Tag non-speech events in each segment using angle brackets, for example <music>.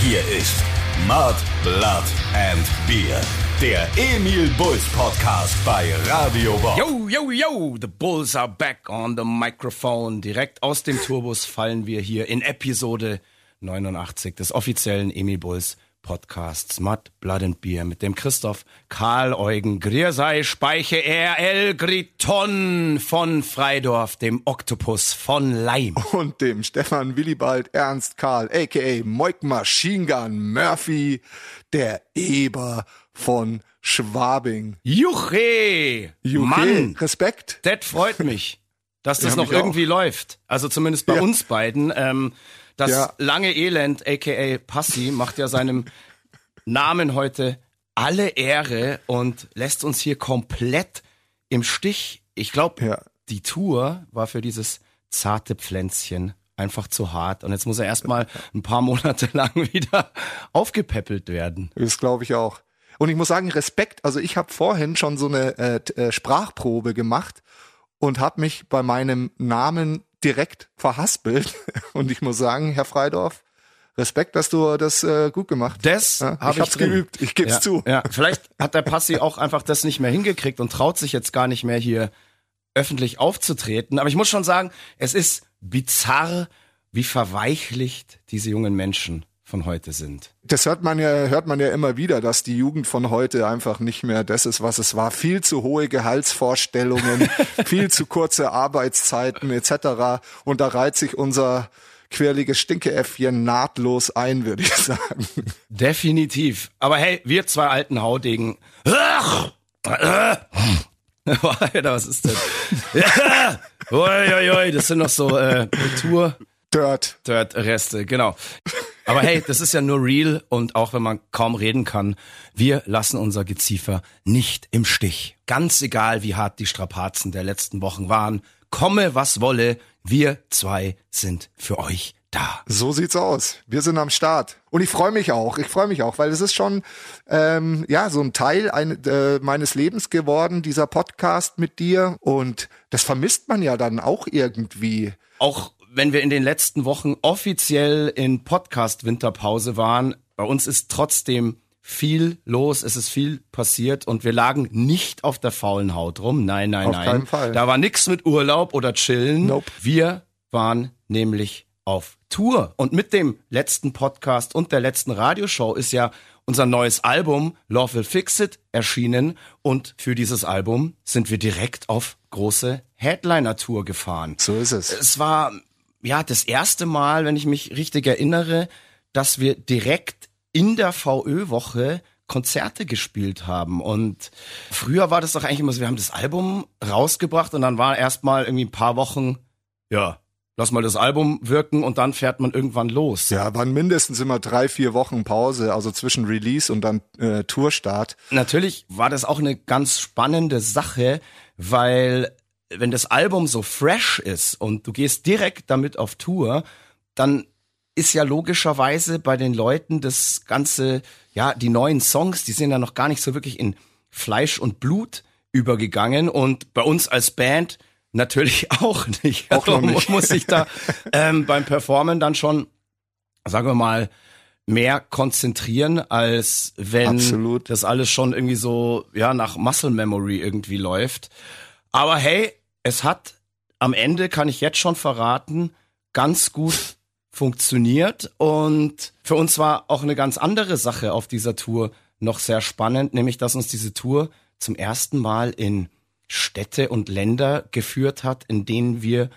Hier ist Mud, Blood and Beer. Der Emil Bulls Podcast bei Radio Bob. Yo, yo, yo, the Bulls are back on the microphone. Direkt aus dem Tourbus fallen wir hier in Episode 89 des offiziellen Emil Bulls Podcasts Mud, Blood and Beer mit dem Christoph Karl Eugen Griersei Speiche RL Griton von Freidorf, dem Oktopus von Leim. Und dem Stefan Willibald Ernst Karl, a.k.a. Moik Machine Gun Murphy, der Eber von Schwabing. Juche! Juche, Mann, Respekt. das freut mich, dass das noch irgendwie läuft. Also zumindest bei Ja. uns beiden. Ähm, das Ja. lange Elend, aka Passi, macht ja seinem Namen heute alle Ehre und lässt uns hier komplett im Stich. Ich glaube, Ja. die Tour war für dieses zarte Pflänzchen einfach zu hart. Und jetzt muss er erstmal ein paar Monate <laughs> lang wieder aufgepäppelt werden. Das glaube ich auch. Und ich muss sagen, Respekt. Also ich habe vorhin schon so eine äh, äh, Sprachprobe gemacht und habe mich bei meinem Namen direkt verhaspelt. <laughs> Und ich muss sagen, Herr Freidorf, Respekt, dass du das äh, gut gemacht Das Ja, hab ich hab's drin. geübt, ich geb's ja, zu. Ja, vielleicht hat der Passi auch einfach das nicht mehr hingekriegt und traut sich jetzt gar nicht mehr hier öffentlich aufzutreten. Aber ich muss schon sagen, es ist bizarr, wie verweichlicht diese jungen Menschen von heute sind. Das hört man ja, hört man ja immer wieder, dass die Jugend von heute einfach nicht mehr das ist, was es war. Viel zu hohe Gehaltsvorstellungen, <laughs> viel zu kurze Arbeitszeiten etc. Und da reiht sich unser quirliges Stinkeäffchen nahtlos ein, würde ich sagen. Definitiv. Aber hey, wir zwei alten Haudegen. <laughs> Alter, was ist denn? Ui, ui, ui, das sind noch so äh, Tour. Dirt. Dirt-Reste, genau. Aber hey, das ist ja nur real und auch wenn man kaum reden kann, wir lassen unser Geziefer nicht im Stich. Ganz egal, wie hart die Strapazen der letzten Wochen waren, komme was wolle, wir zwei sind für euch da. So sieht's aus. Wir sind am Start. Und ich freue mich auch. Ich freue mich auch, weil es ist schon ähm, ja so ein Teil ein, äh, meines Lebens geworden, dieser Podcast mit dir. Und das vermisst man ja dann auch irgendwie. Auch wenn wir in den letzten Wochen offiziell in Podcast-Winterpause waren, bei uns ist trotzdem viel los, es ist viel passiert und wir lagen nicht auf der faulen Haut rum. Nein, nein, Auf nein. keinen Fall. Da war nix mit Urlaub oder Chillen. Nope. Wir waren nämlich auf Tour. Und mit dem letzten Podcast und der letzten Radioshow ist ja unser neues Album Love Will Fix It erschienen. Und für dieses Album sind wir direkt auf große Headliner-Tour gefahren. So ist es. Es war ja das erste Mal, wenn ich mich richtig erinnere, dass wir direkt in der VÖ-Woche Konzerte gespielt haben. Und früher war das doch eigentlich immer so, wir haben das Album rausgebracht und dann war erstmal irgendwie ein paar Wochen, ja, lass mal das Album wirken und dann fährt man irgendwann los. Ja, waren mindestens immer drei, vier Wochen Pause, also zwischen Release und dann äh, Tourstart. Natürlich war das auch eine ganz spannende Sache, weil wenn das Album so fresh ist und du gehst direkt damit auf Tour, dann ist ja logischerweise bei den Leuten das ganze, ja, die neuen Songs, die sind ja noch gar nicht so wirklich in Fleisch und Blut übergegangen und bei uns als Band natürlich <laughs> auch nicht. Auch Also nicht. muss ich da <laughs> ähm, beim Performen dann schon, sagen wir mal, mehr konzentrieren, als wenn Absolut. das alles schon irgendwie so, ja, nach Muscle Memory irgendwie läuft. Aber hey, es hat am Ende, kann ich jetzt schon verraten, ganz gut funktioniert. Und für uns war auch eine ganz andere Sache auf dieser Tour noch sehr spannend, nämlich dass uns diese Tour zum ersten Mal in Städte und Länder geführt hat, in denen wir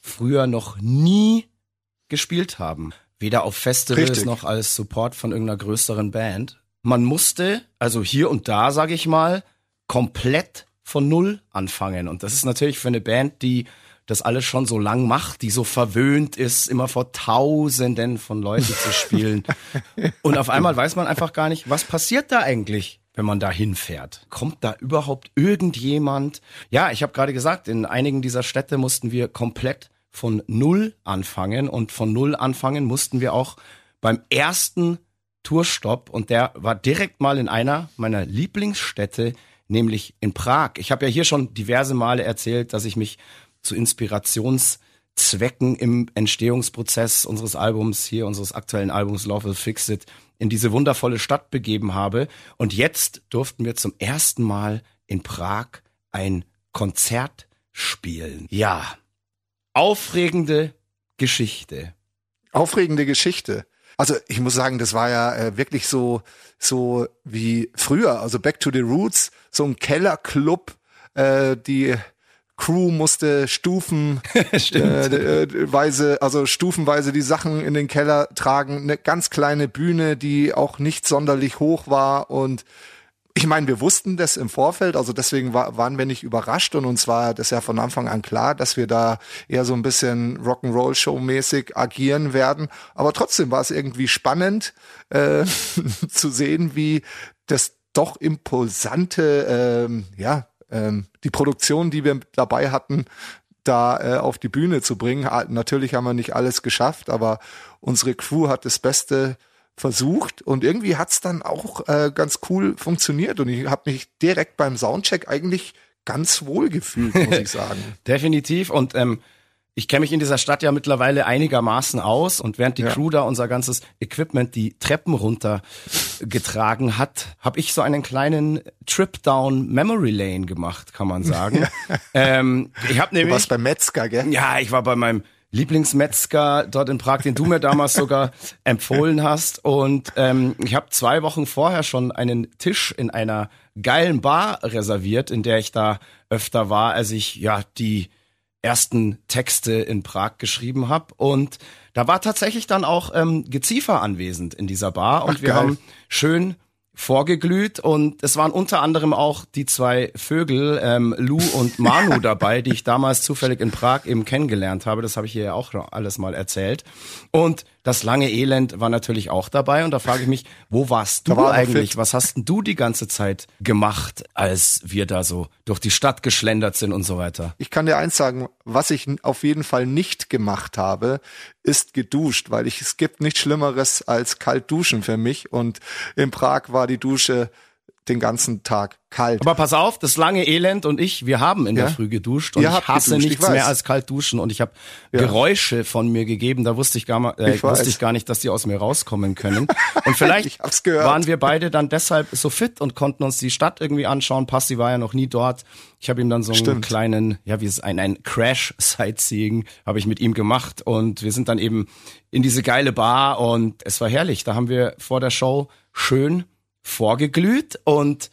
früher noch nie gespielt haben. Weder auf Festivals Richtig. noch als Support von irgendeiner größeren Band. Man musste, also hier und da, sage ich mal, komplett von Null anfangen. Und das ist natürlich für eine Band, die das alles schon so lang macht, die so verwöhnt ist, immer vor Tausenden von Leuten zu spielen. <laughs> Und auf einmal weiß man einfach gar nicht, was passiert da eigentlich, wenn man da hinfährt. Kommt da überhaupt irgendjemand? Ja, ich habe gerade gesagt, in einigen dieser Städte mussten wir komplett von Null anfangen und von Null anfangen mussten wir auch beim ersten Tourstopp und der war direkt mal in einer meiner Lieblingsstädte, nämlich in Prag. Ich habe ja hier schon diverse Male erzählt, dass ich mich zu Zwecken im Entstehungsprozess unseres Albums hier, unseres aktuellen Albums Love Will Fix It, in diese wundervolle Stadt begeben habe. Und jetzt durften wir zum ersten Mal in Prag ein Konzert spielen. Ja, aufregende Geschichte. Aufregende Geschichte. Also ich muss sagen, das war ja äh, wirklich so so wie früher, also Back to the Roots, so ein Kellerclub, äh, die Crew musste stufenweise, <laughs> äh, also stufenweise die Sachen in den Keller tragen, eine ganz kleine Bühne, die auch nicht sonderlich hoch war und ich meine, wir wussten das im Vorfeld, also deswegen war, waren wir nicht überrascht und uns war das ja von Anfang an klar, dass wir da eher so ein bisschen Rock'n'Roll-Show-mäßig agieren werden. Aber trotzdem war es irgendwie spannend äh, <laughs> zu sehen, wie das doch imposante, ähm, ja, ähm, die Produktion, die wir dabei hatten, da äh, auf die Bühne zu bringen. Natürlich haben wir nicht alles geschafft, aber unsere Crew hat das Beste versucht und irgendwie hat's dann auch äh, ganz cool funktioniert und ich habe mich direkt beim Soundcheck eigentlich ganz wohl gefühlt, muss ich <laughs> sagen. Definitiv und ähm, ich kenne mich in dieser Stadt ja mittlerweile einigermaßen aus und während die ja. Crew da unser ganzes Equipment die Treppen runter getragen hat, habe ich so einen kleinen Trip down Memory Lane gemacht, kann man sagen. Ja. <laughs> Ähm, ich habe nämlich du warst beim Metzger, gell? Ja, ich war bei meinem Lieblingsmetzger dort in Prag, den du mir damals sogar <laughs> empfohlen hast. Und ähm, ich habe zwei Wochen vorher schon einen Tisch in einer geilen Bar reserviert, in der ich da öfter war, als ich ja die ersten Texte in Prag geschrieben habe. Und da war tatsächlich dann auch ähm, Geziefer anwesend in dieser Bar. Und Ach, wir geil. haben schön vorgeglüht und es waren unter anderem auch die zwei Vögel, ähm, Lou und Manu <laughs> dabei, die ich damals zufällig in Prag eben kennengelernt habe. Das habe ich hier ja auch alles mal erzählt. Und das lange Elend war natürlich auch dabei und da frage ich mich, wo warst du war eigentlich? Was hast denn du die ganze Zeit gemacht, als wir da so durch die Stadt geschlendert sind und so weiter? Ich kann dir eins sagen, was ich auf jeden Fall nicht gemacht habe, ist geduscht, weil ich, es gibt nichts Schlimmeres als kalt duschen für mich und in Prag war die Dusche den ganzen Tag kalt. Aber pass auf, das lange Elend und ich, wir haben in ja? der Früh geduscht und Ihr ich hasse geduscht, nichts ich mehr als kalt duschen und ich habe ja. Geräusche von mir gegeben, da wusste ich gar mal, äh, ich wusste ich gar nicht, dass die aus mir rauskommen können. <laughs> Und vielleicht waren wir beide dann deshalb so fit und konnten uns die Stadt irgendwie anschauen. Passi war ja noch nie dort. Ich habe ihm dann so einen Stimmt. kleinen, ja, wie es ein ein Crash Sightseeing habe ich mit ihm gemacht und wir sind dann eben in diese geile Bar und es war herrlich. Da haben wir vor der Show schön vorgeglüht und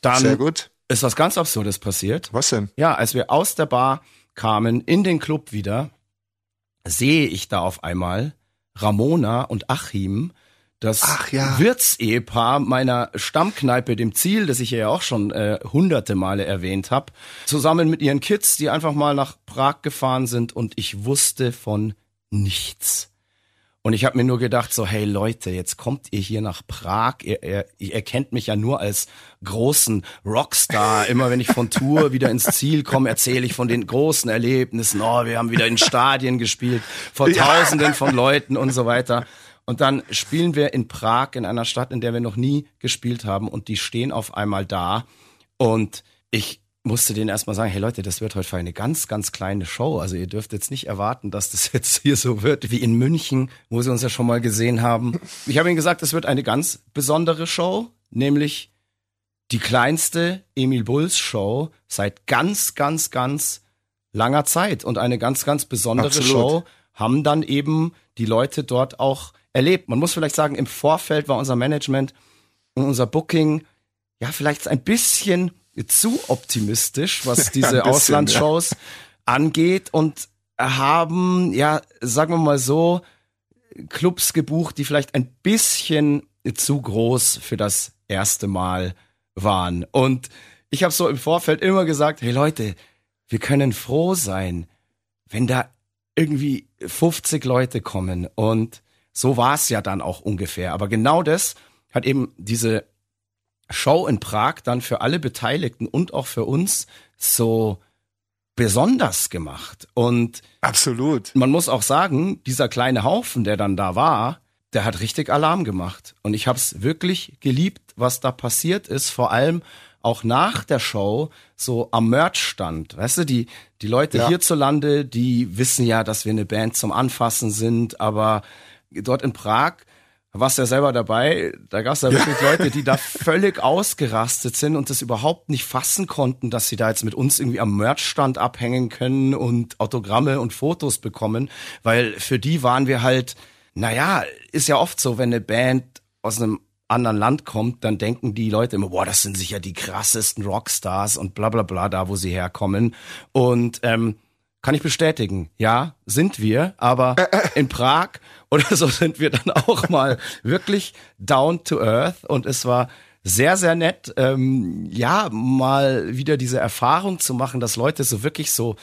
dann Sehr gut. ist was ganz Absurdes passiert. Was denn? Ja, als wir aus der Bar kamen, in den Club wieder, sehe ich da auf einmal Ramona und Achim, das ja. Wirtsehepaar meiner Stammkneipe, dem Ziel, das ich ja auch schon äh, hunderte Male erwähnt habe, zusammen mit ihren Kids, die einfach mal nach Prag gefahren sind und ich wusste von nichts. Und ich habe mir nur gedacht, so, hey Leute, jetzt kommt ihr hier nach Prag. Ihr, ihr, ihr kennt mich ja nur als großen Rockstar. Immer wenn ich von Tour wieder ins Ziel komme, erzähle ich von den großen Erlebnissen. Oh, wir haben wieder in Stadien gespielt, vor Tausenden von Leuten und so weiter. Und dann spielen wir in Prag, in einer Stadt, in der wir noch nie gespielt haben. Und die stehen auf einmal da. Und ich musste denen erstmal sagen, hey Leute, das wird heute für eine ganz, ganz kleine Show. Also ihr dürft jetzt nicht erwarten, dass das <laughs> jetzt hier so wird wie in München, wo sie uns ja schon mal gesehen haben. Ich habe ihnen gesagt, es wird eine ganz besondere Show, nämlich die kleinste Emil Bulls Show seit ganz, ganz, ganz langer Zeit. Und eine ganz, ganz besondere Absolut. Show haben dann eben die Leute dort auch erlebt. Man muss vielleicht sagen, im Vorfeld war unser Management und unser Booking ja vielleicht ein bisschen zu optimistisch, was <laughs> diese bisschen, Auslandsshows ja. angeht und haben, ja, sagen wir mal so, Clubs gebucht, die vielleicht ein bisschen zu groß für das erste Mal waren. Und ich habe so im Vorfeld immer gesagt, hey Leute, wir können froh sein, wenn da irgendwie 50 Leute kommen. Und so war es ja dann auch ungefähr. Aber genau das hat eben diese Show in Prag dann für alle Beteiligten und auch für uns so besonders gemacht. Und absolut. Man muss auch sagen, dieser kleine Haufen, der dann da war, der hat richtig Alarm gemacht. Und ich habe es wirklich geliebt, was da passiert ist, vor allem auch nach der Show so am Merch stand. Weißt du, die, die Leute Ja. hierzulande, die wissen ja, dass wir eine Band zum Anfassen sind, aber dort in Prag, warst du ja selber dabei, da gab es ja. wirklich Leute, die da völlig ausgerastet sind und das überhaupt nicht fassen konnten, dass sie da jetzt mit uns irgendwie am Merchstand abhängen können und Autogramme und Fotos bekommen, weil für die waren wir halt, naja, ist ja oft so, wenn eine Band aus einem anderen Land kommt, dann denken die Leute immer, boah, das sind sicher die krassesten Rockstars und bla bla bla, da wo sie herkommen. Und ähm, kann ich bestätigen, ja, sind wir, aber in Prag oder so sind wir dann auch mal wirklich down to earth und es war sehr, sehr nett, ähm, ja, mal wieder diese Erfahrung zu machen, dass Leute so wirklich so,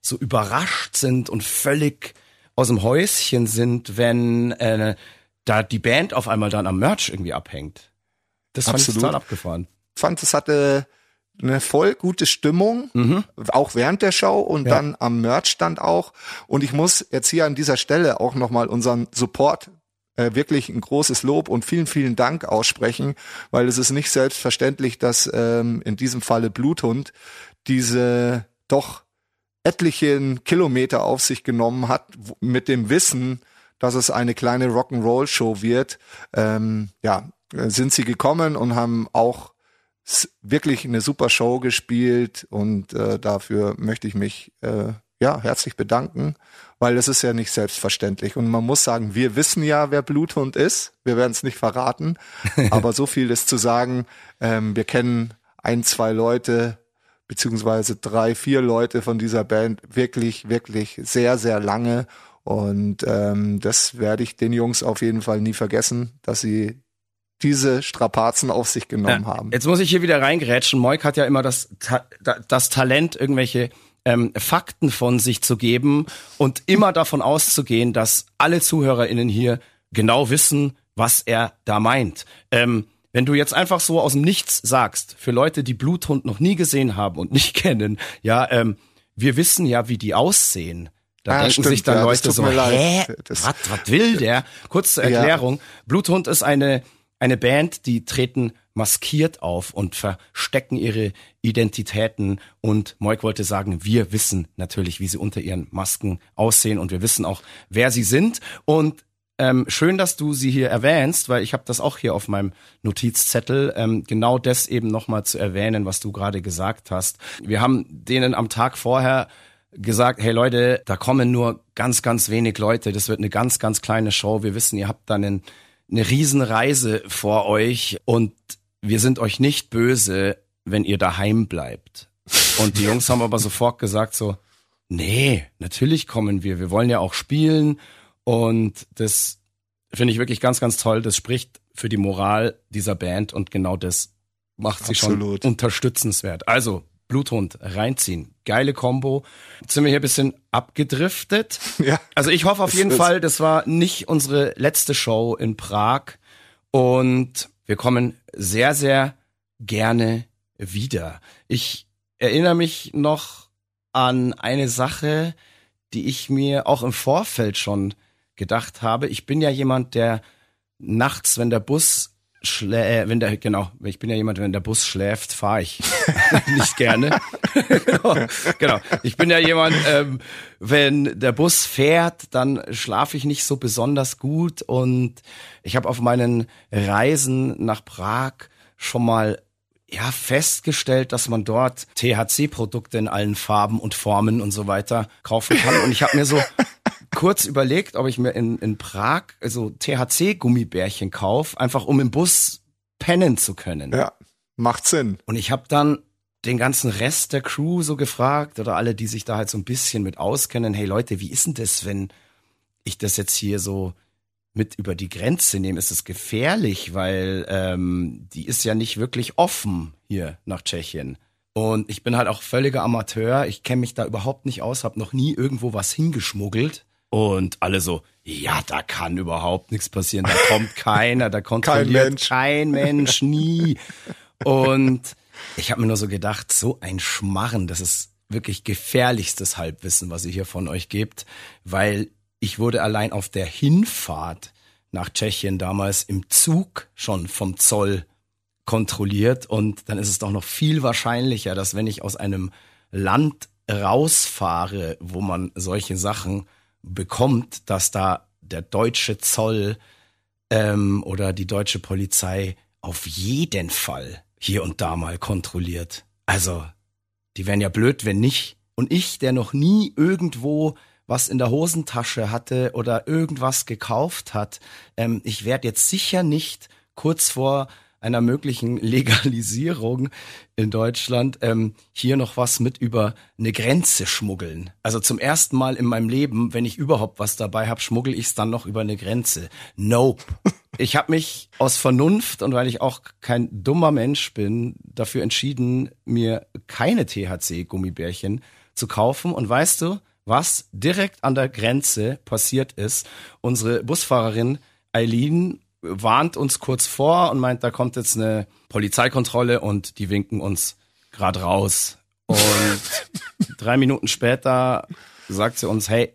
so überrascht sind und völlig aus dem Häuschen sind, wenn äh, da die Band auf einmal dann am Merch irgendwie abhängt. Das fand ich Absolut. total abgefahren. fand, es hatte eine voll gute Stimmung, auch während der Show und Mhm. Ja. dann am Merchstand auch. Und ich muss jetzt hier an dieser Stelle auch nochmal unseren Support äh, wirklich ein großes Lob und vielen, vielen Dank aussprechen, weil es ist nicht selbstverständlich, dass ähm, in diesem Falle Bluthund diese doch etlichen Kilometer auf sich genommen hat, mit dem Wissen, dass es eine kleine Rock'n'Roll-Show wird. Ähm, ja, äh, sind sie gekommen und haben auch wirklich eine super Show gespielt und äh, dafür möchte ich mich äh, ja herzlich bedanken, weil es ist ja nicht selbstverständlich. Und man muss sagen, wir wissen ja, wer Bluthund ist, wir werden es nicht verraten, <laughs> aber so viel ist zu sagen, ähm, wir kennen ein, zwei Leute beziehungsweise drei, vier Leute von dieser Band wirklich, wirklich sehr, sehr lange. Und ähm, das werde ich den Jungs auf jeden Fall nie vergessen, dass sie diese Strapazen auf sich genommen haben. Jetzt muss ich hier wieder reingrätschen. Moik hat ja immer das, Ta das Talent, irgendwelche ähm, Fakten von sich zu geben und immer davon auszugehen, dass alle ZuhörerInnen hier genau wissen, was er da meint. Ähm, wenn du jetzt einfach so aus dem Nichts sagst, für Leute, die Bluthund noch nie gesehen haben und nicht <laughs> kennen, ja, ähm, wir wissen ja, wie die aussehen. Da Ah, denken stimmt, sich dann ja, Leute so, hä, was, will der? Kurz zur Ja. Erklärung. Bluthund ist eine, eine Band, die treten maskiert auf und verstecken ihre Identitäten. Und Moik wollte sagen, wir wissen natürlich, wie sie unter ihren Masken aussehen und wir wissen auch, wer sie sind. Und ähm, schön, dass du sie hier erwähnst, weil ich habe das auch hier auf meinem Notizzettel, ähm, genau das eben nochmal zu erwähnen, was du gerade gesagt hast. Wir haben denen am Tag vorher gesagt, hey Leute, da kommen nur ganz, ganz wenig Leute. Das wird eine ganz, ganz kleine Show. Wir wissen, ihr habt da einen, eine Riesenreise vor euch und wir sind euch nicht böse, wenn ihr daheim bleibt. Und die Jungs haben aber sofort gesagt so, nee, natürlich kommen wir. Wir wollen ja auch spielen und das finde ich wirklich ganz, ganz toll. Das spricht für die Moral dieser Band und genau das macht sie Absolut. schon unterstützenswert. Also, Bluthund, reinziehen. Geile Combo. Jetzt sind wir hier ein bisschen abgedriftet. <laughs> Ja. Also ich hoffe auf jeden Fall, das war nicht unsere letzte Show in Prag und wir kommen sehr, sehr gerne wieder. Ich erinnere mich noch an eine Sache, die ich mir auch im Vorfeld schon gedacht habe. Ich bin ja jemand, der nachts, wenn der Bus schlä äh, wenn der genau, ich bin ja jemand, wenn der Bus schläft, fahre ich <laughs> nicht gerne. <laughs> genau. Ich bin ja jemand, ähm, wenn der Bus fährt, dann schlafe ich nicht so besonders gut und ich habe auf meinen Reisen nach Prag schon mal ja festgestellt, dass man dort THC-Produkte in allen Farben und Formen und so weiter kaufen kann. Und ich habe mir so kurz überlegt, ob ich mir in, in Prag also THC-Gummibärchen kaufe, einfach um im Bus pennen zu können. Ja, macht Sinn. Und ich habe dann den ganzen Rest der Crew so gefragt oder alle, die sich da halt so ein bisschen mit auskennen, hey Leute, wie ist denn das, wenn ich das jetzt hier so mit über die Grenze nehme? Ist es gefährlich, weil ähm, die ist ja nicht wirklich offen hier nach Tschechien. Und ich bin halt auch völliger Amateur. Ich kenne mich da überhaupt nicht aus, habe noch nie irgendwo was hingeschmuggelt. Und alle so, ja, da kann überhaupt nichts passieren. Da kommt <laughs> keiner, da kontrolliert Mensch. kein Mensch, nie. <laughs> Und ich habe mir nur so gedacht, so ein Schmarren, das ist wirklich gefährlichstes Halbwissen, was ihr hier von euch gebt, weil ich wurde allein auf der Hinfahrt nach Tschechien damals im Zug schon vom Zoll kontrolliert und dann ist es doch noch viel wahrscheinlicher, dass wenn ich aus einem Land rausfahre, wo man solche Sachen bekommt, dass da der deutsche Zoll ähm, oder die deutsche Polizei auf jeden Fall hier und da mal kontrolliert. Also, die wären ja blöd, wenn nicht. Und ich, der noch nie irgendwo was in der Hosentasche hatte oder irgendwas gekauft hat, ähm, ich werde jetzt sicher nicht kurz vor einer möglichen Legalisierung in Deutschland ähm, hier noch was mit über eine Grenze schmuggeln. Also zum ersten Mal in meinem Leben, wenn ich überhaupt was dabei habe, schmuggel ich es dann noch über eine Grenze. Nope. <laughs> Ich habe mich aus Vernunft und weil ich auch kein dummer Mensch bin, dafür entschieden, mir keine THC-Gummibärchen zu kaufen. Und weißt du, was direkt an der Grenze passiert ist? Unsere Busfahrerin Eileen warnt uns kurz vor und meint, da kommt jetzt eine Polizeikontrolle und die winken uns gerade raus. Und <laughs> drei Minuten später sagt sie uns, hey,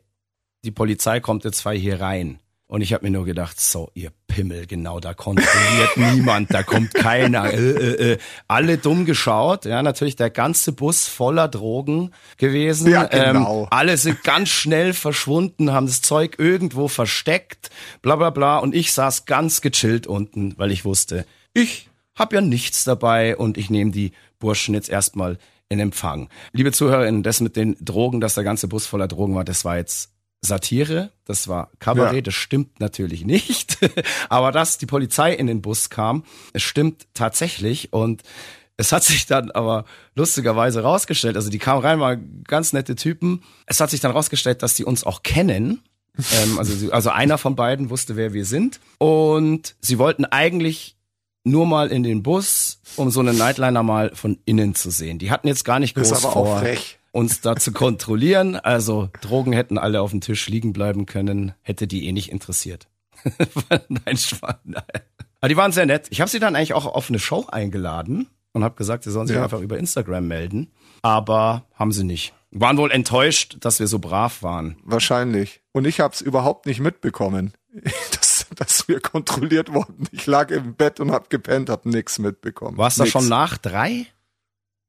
die Polizei kommt jetzt zwei hier rein. Und ich habe mir nur gedacht, so, ihr Pimmel, genau, da kontrolliert <laughs> niemand, da kommt keiner. Äh, äh, äh. Alle dumm geschaut, ja, natürlich der ganze Bus voller Drogen gewesen. Ja, genau. Ähm, alle sind ganz schnell verschwunden, haben das Zeug irgendwo versteckt, bla bla bla. Und ich saß ganz gechillt unten, weil ich wusste, ich hab ja nichts dabei und ich nehme die Burschen jetzt erstmal in Empfang. Liebe ZuhörerInnen, das mit den Drogen, dass der ganze Bus voller Drogen war, das war jetzt Satire, das war Kabarett, ja. das stimmt natürlich nicht. <laughs> Aber dass die Polizei in den Bus kam, es stimmt tatsächlich und es hat sich dann aber lustigerweise rausgestellt, also die kamen rein, waren ganz nette Typen. Es hat sich dann rausgestellt, dass die uns auch kennen. ähm, also, also einer von beiden wusste, wer wir sind. Und sie wollten eigentlich nur mal in den Bus, um so einen Nightliner mal von innen zu sehen. Die hatten jetzt gar nicht groß vor, uns da zu kontrollieren. Also Drogen hätten alle auf dem Tisch liegen bleiben können, hätte die eh nicht interessiert. <laughs> nein, Schwan, nein. Aber die waren sehr nett. Ich habe sie dann eigentlich auch auf eine Show eingeladen und habe gesagt, sie sollen sich ja. einfach über Instagram melden. Aber haben sie nicht. Waren wohl enttäuscht, dass wir so brav waren. Wahrscheinlich. Und ich habe es überhaupt nicht mitbekommen. <laughs> dass wir kontrolliert wurden. Ich lag im Bett und hab gepennt, hab nix mitbekommen. Warst du schon nach drei?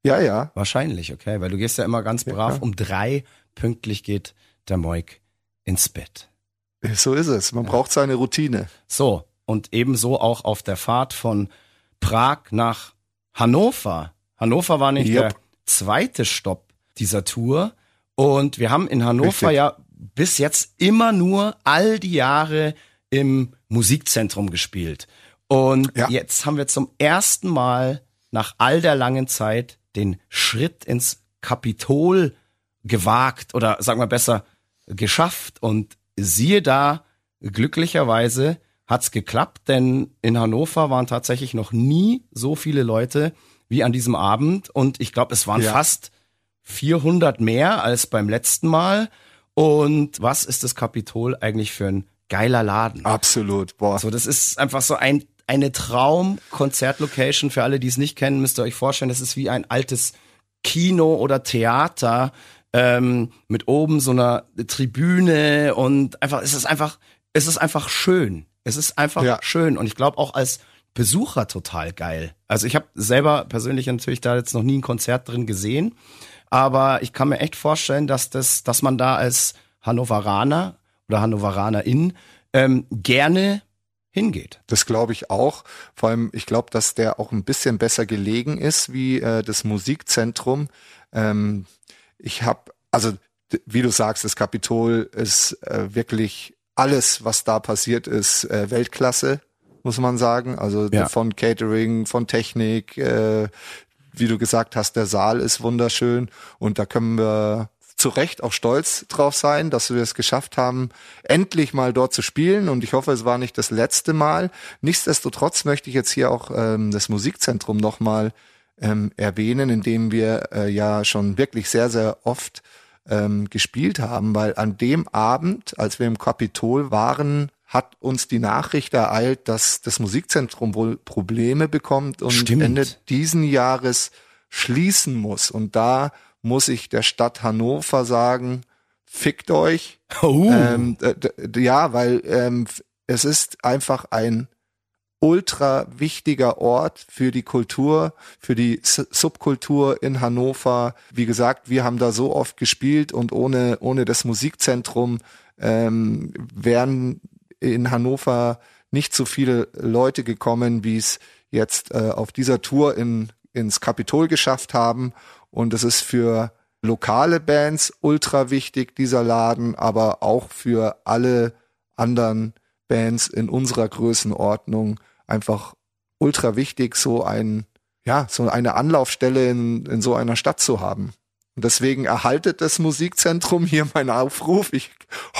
Ja, ja. Wahrscheinlich, okay, weil du gehst ja immer ganz brav ja, um drei pünktlich geht der Moik ins Bett. So ist es. Man ja. braucht seine Routine. So. Und ebenso auch auf der Fahrt von Prag nach Hannover. Hannover war nicht yep. der zweite Stopp dieser Tour. Und wir haben in Hannover Richtig. ja bis jetzt immer nur all die Jahre im Musikzentrum gespielt. Und ja. jetzt haben wir zum ersten Mal nach all der langen Zeit den Schritt ins Kapitol gewagt oder sagen wir besser geschafft. Und siehe da, glücklicherweise hat's geklappt, denn in Hannover waren tatsächlich noch nie so viele Leute wie an diesem Abend. Und ich glaube, es waren ja. fast 400 mehr als beim letzten Mal. Und was ist das Kapitol eigentlich für ein geiler Laden. Absolut, boah. So, das ist einfach so ein, eine Traum-Konzertlocation. Für alle, die es nicht kennen, müsst ihr euch vorstellen, das ist wie ein altes Kino oder Theater ähm, mit oben so einer Tribüne und einfach, es ist einfach, es ist einfach schön. Es ist einfach ja. schön und ich glaube auch als Besucher total geil. Also ich habe selber persönlich natürlich da jetzt noch nie ein Konzert drin gesehen, aber ich kann mir echt vorstellen, dass das, dass man da als Hannoveraner oder Hannoveranerin ähm, gerne hingeht. Das glaube ich auch. Vor allem, ich glaube, dass der auch ein bisschen besser gelegen ist wie äh, das Musikzentrum. Ähm, ich habe, also wie du sagst, das Kapitol ist äh, wirklich alles, was da passiert ist, äh, Weltklasse, muss man sagen. Also ja. von Catering, von Technik, äh, wie du gesagt hast, der Saal ist wunderschön und da können wir zu Recht auch stolz drauf sein, dass wir es geschafft haben, endlich mal dort zu spielen. Und ich hoffe, es war nicht das letzte Mal. Nichtsdestotrotz möchte ich jetzt hier auch ähm, das Musikzentrum nochmal ähm, erwähnen, in dem wir äh, ja schon wirklich sehr, sehr oft ähm, gespielt haben, weil an dem Abend, als wir im Kapitol waren, hat uns die Nachricht ereilt, dass das Musikzentrum wohl Probleme bekommt und Stimmt. Ende diesen Jahres schließen muss. Und da muss ich der Stadt Hannover sagen, fickt euch. Oh. Ähm, ja, weil ähm, es ist einfach ein ultra wichtiger Ort für die Kultur, für die S Subkultur in Hannover. Wie gesagt, wir haben da so oft gespielt und ohne, ohne das Musikzentrum ähm, wären in Hannover nicht so viele Leute gekommen, wie es jetzt äh, auf dieser Tour in, ins Kapitol geschafft haben. Und es ist für lokale Bands ultra wichtig, dieser Laden, aber auch für alle anderen Bands in unserer Größenordnung einfach ultra wichtig, so ein, ja, so eine Anlaufstelle in, in so einer Stadt zu haben. Und deswegen erhaltet das Musikzentrum hier <laughs> mein Aufruf. Ich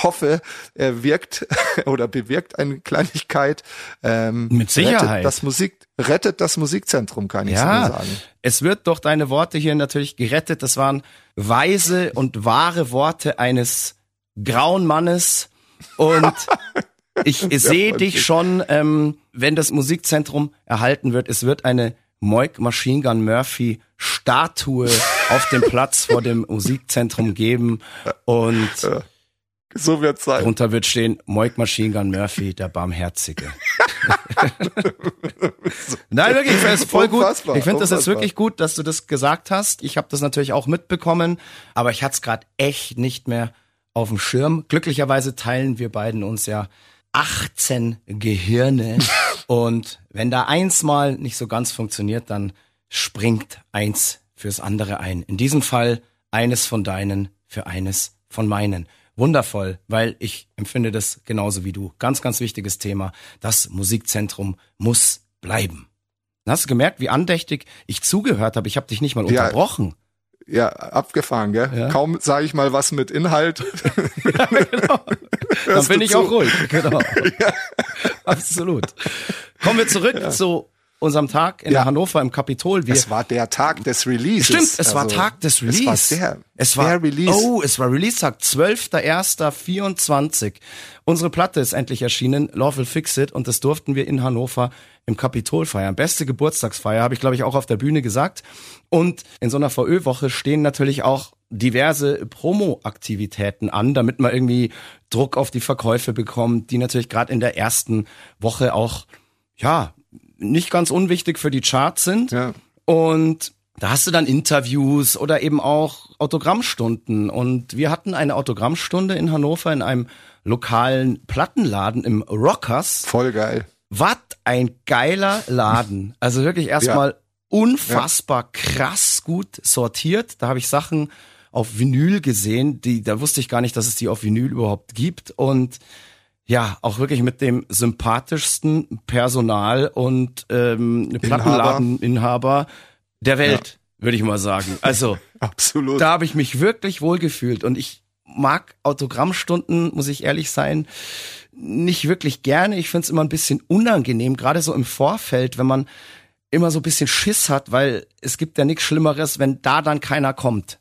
hoffe, er wirkt <laughs> oder bewirkt eine Kleinigkeit. Ähm, Mit Sicherheit. Rettet das, Musik, rettet das Musikzentrum, kann ich ja, so sagen. Es wird durch deine Worte hier natürlich gerettet. Das waren weise und wahre Worte eines grauen Mannes. Und <laughs> ich sehe dich schon, ähm, wenn das Musikzentrum erhalten wird. Es wird eine Moik Machine Gun Murphy Statue auf dem Platz vor dem Musikzentrum geben und <laughs> so wird's sein. Darunter wird stehen Moik Machine Gun Murphy, der Barmherzige. <laughs> Nein, wirklich, ich finde es voll gut. Ich finde das jetzt wirklich gut, dass du das gesagt hast. Ich habe das natürlich auch mitbekommen, aber ich hatte es gerade echt nicht mehr auf dem Schirm. Glücklicherweise teilen wir beiden uns ja 18 Gehirne. <laughs> und wenn da eins mal nicht so ganz funktioniert, dann springt eins fürs andere ein. In diesem Fall eines von deinen für eines von meinen. Wundervoll, weil ich empfinde das genauso wie du. Ganz, ganz wichtiges Thema. Das Musikzentrum muss bleiben. Hast du gemerkt, wie andächtig ich zugehört habe? Ich habe dich nicht mal unterbrochen. Ja, abgefahren, gell? Ja. Kaum sage ich mal was mit Inhalt. <laughs> ja, genau. <laughs> Dann bin ich zu. auch ruhig, genau. <laughs> ja. Absolut. Kommen wir zurück zu unserem Tag in ja. Hannover im Kapitol. Wir, es war der Tag des Releases. Stimmt, es also, war Tag des Releases. Es war der, es war, der Release. Oh, es war Release-Tag, 12.01.24. Unsere Platte ist endlich erschienen, Love Will Fix It, und das durften wir in Hannover im Kapitol feiern. Beste Geburtstagsfeier, habe ich glaube ich auch auf der Bühne gesagt. Und in so einer VÖ-Woche stehen natürlich auch diverse Promo-Aktivitäten an, damit man irgendwie Druck auf die Verkäufe bekommt, die natürlich gerade in der ersten Woche auch ja nicht ganz unwichtig für die Charts sind. Ja. Und da hast du dann Interviews oder eben auch Autogrammstunden. Und wir hatten eine Autogrammstunde in Hannover in einem lokalen Plattenladen im Rockers. Voll geil. Was ein geiler Laden. Also wirklich erstmal ja. unfassbar ja. krass gut sortiert. Da habe ich Sachen auf Vinyl gesehen, die, da wusste ich gar nicht, dass es die auf Vinyl überhaupt gibt. Und ja, auch wirklich mit dem sympathischsten Personal und ähm, Plattenladeninhaber der Welt, ja. würde ich mal sagen. Also <laughs> absolut. Da habe ich mich wirklich wohl gefühlt und ich mag Autogrammstunden, muss ich ehrlich sein, nicht wirklich gerne. Ich finde es immer ein bisschen unangenehm, gerade so im Vorfeld, wenn man immer so ein bisschen Schiss hat, weil es gibt ja nichts Schlimmeres, wenn da dann keiner kommt.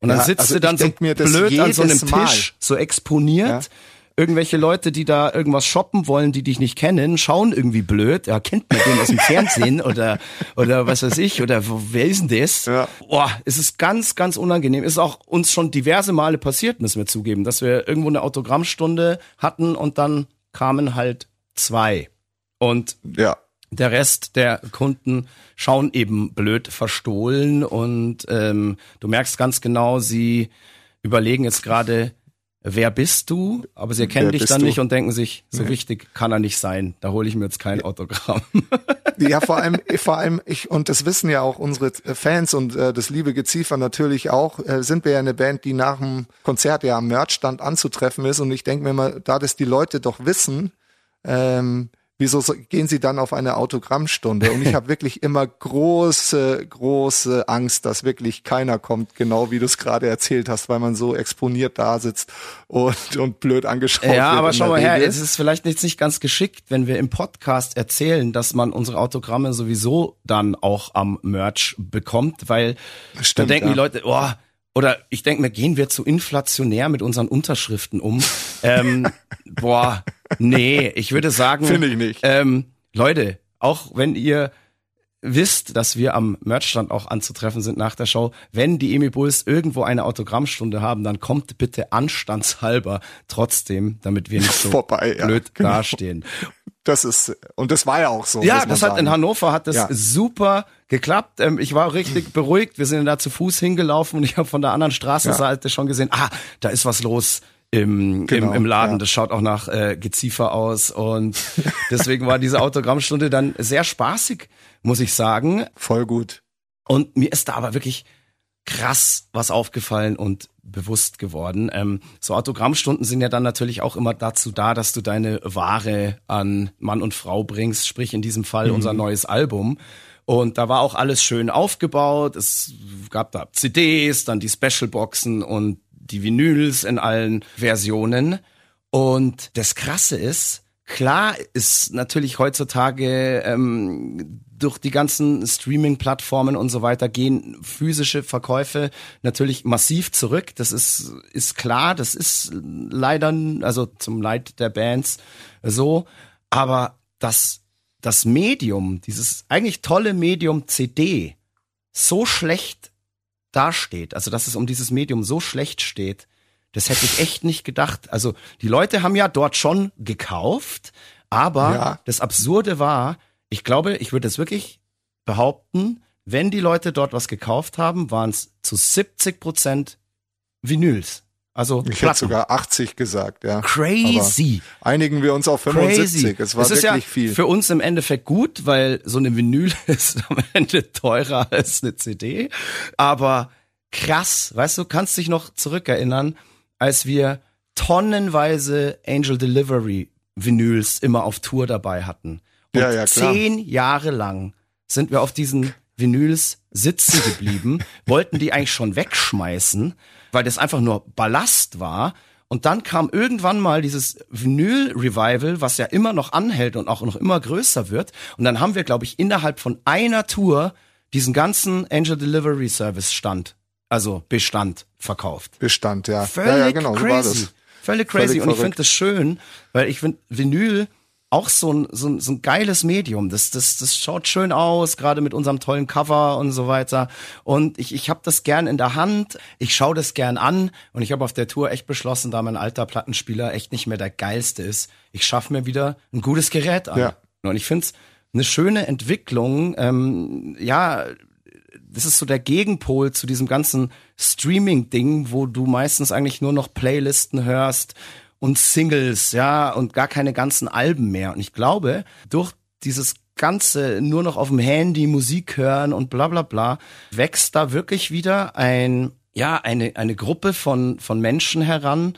Und dann ja, sitzt also du dann so blöd an so einem Tisch, so exponiert. Ja irgendwelche Leute, die da irgendwas shoppen wollen, die dich nicht kennen, schauen irgendwie blöd. Ja, kennt man den aus dem Fernsehen oder, oder was weiß ich, oder wer ist denn das? Ja. Boah, es ist ganz, ganz unangenehm. Ist auch uns schon diverse Male passiert, müssen wir zugeben, dass wir irgendwo eine Autogrammstunde hatten und dann kamen halt zwei. Und ja. der Rest der Kunden schauen eben blöd verstohlen und ähm, du merkst ganz genau, sie überlegen jetzt gerade, wer bist du? Aber sie erkennen wer dich dann du? nicht und denken sich, so nee. wichtig kann er nicht sein. Da hole ich mir jetzt kein Autogramm. <laughs> ja, vor allem, <laughs> vor allem ich, und das wissen ja auch unsere Fans und äh, das liebe Geziefer natürlich auch, äh, sind wir ja eine Band, die nach dem Konzert ja am Merchstand anzutreffen ist. Und ich denke mir mal, da das die Leute doch wissen, ähm, wieso gehen Sie dann auf eine Autogrammstunde? Und ich <laughs> habe wirklich immer große, große Angst, dass wirklich keiner kommt, genau wie du es gerade erzählt hast, weil man so exponiert da sitzt und, und blöd angeschaut ja, wird. Ja, aber schau mal her, es ist vielleicht jetzt nicht ganz geschickt, wenn wir im Podcast erzählen, dass man unsere Autogramme sowieso dann auch am Merch bekommt, weil Stimmt, da denken ja. die Leute, oh, oder ich denke mir, gehen wir zu inflationär mit unseren Unterschriften um? ähm, <laughs> boah, nee, ich würde sagen. Finde ich nicht. Ähm, Leute, auch wenn ihr wisst, dass wir am Merchstand auch anzutreffen sind nach der Show. Wenn die Emi Bulls irgendwo eine Autogrammstunde haben, dann kommt bitte anstandshalber trotzdem, damit wir nicht so Vorbei, blöd ja, genau. dastehen. Das ist, und das war ja auch so. Ja, das hat sagen. in Hannover hat das Ja. super geklappt. Ähm, ich war richtig <clears throat> beruhigt. Wir sind da zu Fuß hingelaufen und ich habe von der anderen Straßenseite schon gesehen, ah, da ist was los im, Genau, im, im Laden. ja. Das schaut auch nach äh, Geziefer aus. Und <laughs> deswegen war diese Autogrammstunde dann sehr spaßig, muss ich sagen. Voll gut. Und mir ist da aber wirklich krass was aufgefallen und bewusst geworden. Ähm, so Autogrammstunden sind ja dann natürlich auch immer dazu da, dass du deine Ware an Mann und Frau bringst, sprich in diesem Fall unser neues Album. Und da war auch alles schön aufgebaut. Es gab da CDs, dann die Specialboxen und die Vinyls in allen Versionen. Und das Krasse ist, klar ist natürlich heutzutage ähm, durch die ganzen Streaming-Plattformen und so weiter gehen physische Verkäufe natürlich massiv zurück. Das ist, ist klar, das ist leider, also zum Leid der Bands so. Aber das, das Medium, dieses eigentlich tolle Medium CD, so schlecht dasteht, also dass es um dieses Medium so schlecht steht, das hätte ich echt nicht gedacht. Also die Leute haben ja dort schon gekauft, aber Ja. das Absurde war, ich glaube, ich würde es wirklich behaupten, wenn die Leute dort was gekauft haben, waren es zu 70 Prozent Vinyls. Also Ich hätte Platten. sogar 80 gesagt, ja. Crazy. Aber einigen wir uns auf Crazy. 75. Es war das ist wirklich ja viel. für uns im Endeffekt gut, weil so eine Vinyl <laughs> ist am Ende teurer als eine CD. Aber krass, weißt du, kannst dich noch zurückerinnern, als wir tonnenweise Angel Delivery Vinyls immer auf Tour dabei hatten. Und Ja, ja, klar. zehn Jahre lang sind wir auf diesen Vinyls sitzen geblieben, wollten die eigentlich schon wegschmeißen, weil das einfach nur Ballast war. Und dann kam irgendwann mal dieses Vinyl-Revival, was ja immer noch anhält und auch noch immer größer wird. Und dann haben wir, glaube ich, innerhalb von einer Tour diesen ganzen Angel Delivery Service Stand, also Bestand verkauft. Bestand, ja. Völlig ja, ja, genau, so crazy. das. Völlig crazy. Völlig und ich finde das schön, weil ich finde Vinyl auch so ein, so ein, so ein geiles Medium. Das, das, das schaut schön aus, gerade mit unserem tollen Cover und so weiter. Und ich, ich habe das gern in der Hand. Ich schaue das gern an. Und ich habe auf der Tour echt beschlossen, da mein alter Plattenspieler echt nicht mehr der geilste ist, ich schaffe mir wieder ein gutes Gerät an. Ja. Und ich finde es eine schöne Entwicklung. Ähm, ja, das ist so der Gegenpol zu diesem ganzen Streaming-Ding, wo du meistens eigentlich nur noch Playlisten hörst und Singles, ja, und gar keine ganzen Alben mehr. Und ich glaube, durch dieses ganze nur noch auf dem Handy Musik hören und bla bla bla, wächst da wirklich wieder ein, ja, eine, eine Gruppe von, von Menschen heran,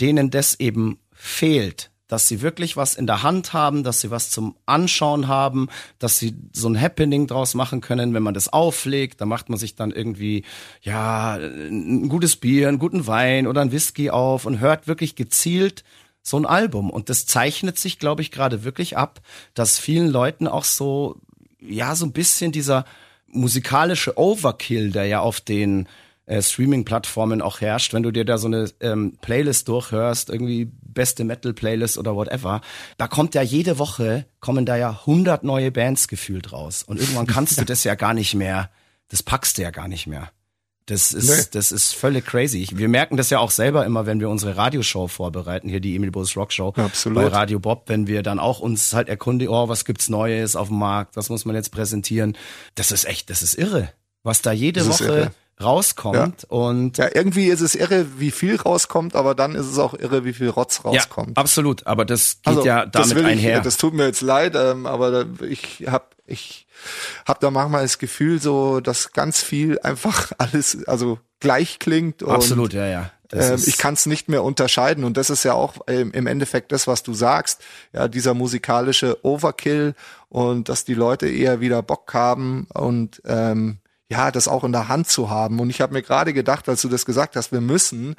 denen das eben fehlt. Dass sie wirklich was in der Hand haben, dass sie was zum Anschauen haben, dass sie so ein Happening draus machen können, wenn man das auflegt. Da macht man sich dann irgendwie, ja, ein gutes Bier, einen guten Wein oder ein Whisky auf und hört wirklich gezielt so ein Album. Und das zeichnet sich, glaube ich, gerade wirklich ab, dass vielen Leuten auch so, ja, so ein bisschen dieser musikalische Overkill, der ja auf den äh, Streaming-Plattformen auch herrscht, wenn du dir da so eine ähm, Playlist durchhörst, irgendwie beste Metal-Playlist oder whatever, da kommt ja jede Woche, kommen da ja 100 neue Bands gefühlt raus. Und irgendwann kannst du <laughs> das ja gar nicht mehr, das packst du ja gar nicht mehr. Das ist, Nee. das ist völlig crazy. Wir merken das ja auch selber immer, wenn wir unsere Radioshow vorbereiten, hier die Emil Bulls Rock Show Absolut. bei Radio Bob, wenn wir dann auch uns halt erkundigen, oh, was gibt's Neues auf dem Markt, was muss man jetzt präsentieren. Das ist echt, das ist irre, was da jede Das Woche rauskommt und Ja, irgendwie ist es irre, wie viel rauskommt, aber dann ist es auch irre, wie viel Rotz rauskommt. Ja, absolut. Aber das geht ja Also, das damit ich, einher. Das tut mir jetzt leid, ähm, aber ich habe ich hab da manchmal das Gefühl, so dass ganz viel einfach <laughs> alles also gleich klingt und absolut, ja, ja. Das ähm, ich kann es nicht mehr unterscheiden und das ist ja auch ähm, im Endeffekt das, was du sagst, ja dieser musikalische Overkill und dass die Leute eher wieder Bock haben und ähm, ja das auch in der Hand zu haben. Und ich habe mir gerade gedacht, als du das gesagt hast, wir müssen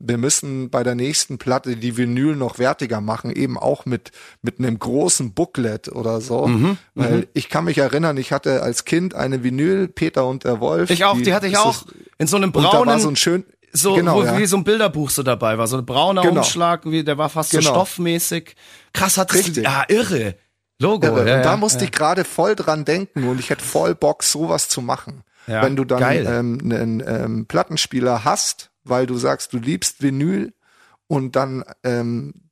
wir müssen bei der nächsten Platte die Vinyl noch wertiger machen, eben auch mit mit einem großen Booklet oder so. Mhm, Weil ich kann mich erinnern, ich hatte als Kind eine Vinyl, Peter und der Wolf. ich auch, die, hatte ich auch das- in so einem Und da braunen, war so ein schön, so genau, wo, ja. wie so ein Bilderbuch so dabei war, so ein brauner Genau. Umschlag, wie der war fast so Genau. stoffmäßig. Krass du, Richtig. ja, irre. Logo. Irre. ja, und da ja, musste ja. ich gerade voll dran denken und ich hätte voll Bock, sowas zu machen. Ja, Wenn du dann geil. ähm, einen ähm, Plattenspieler hast, weil du sagst, du liebst Vinyl und dann ähm,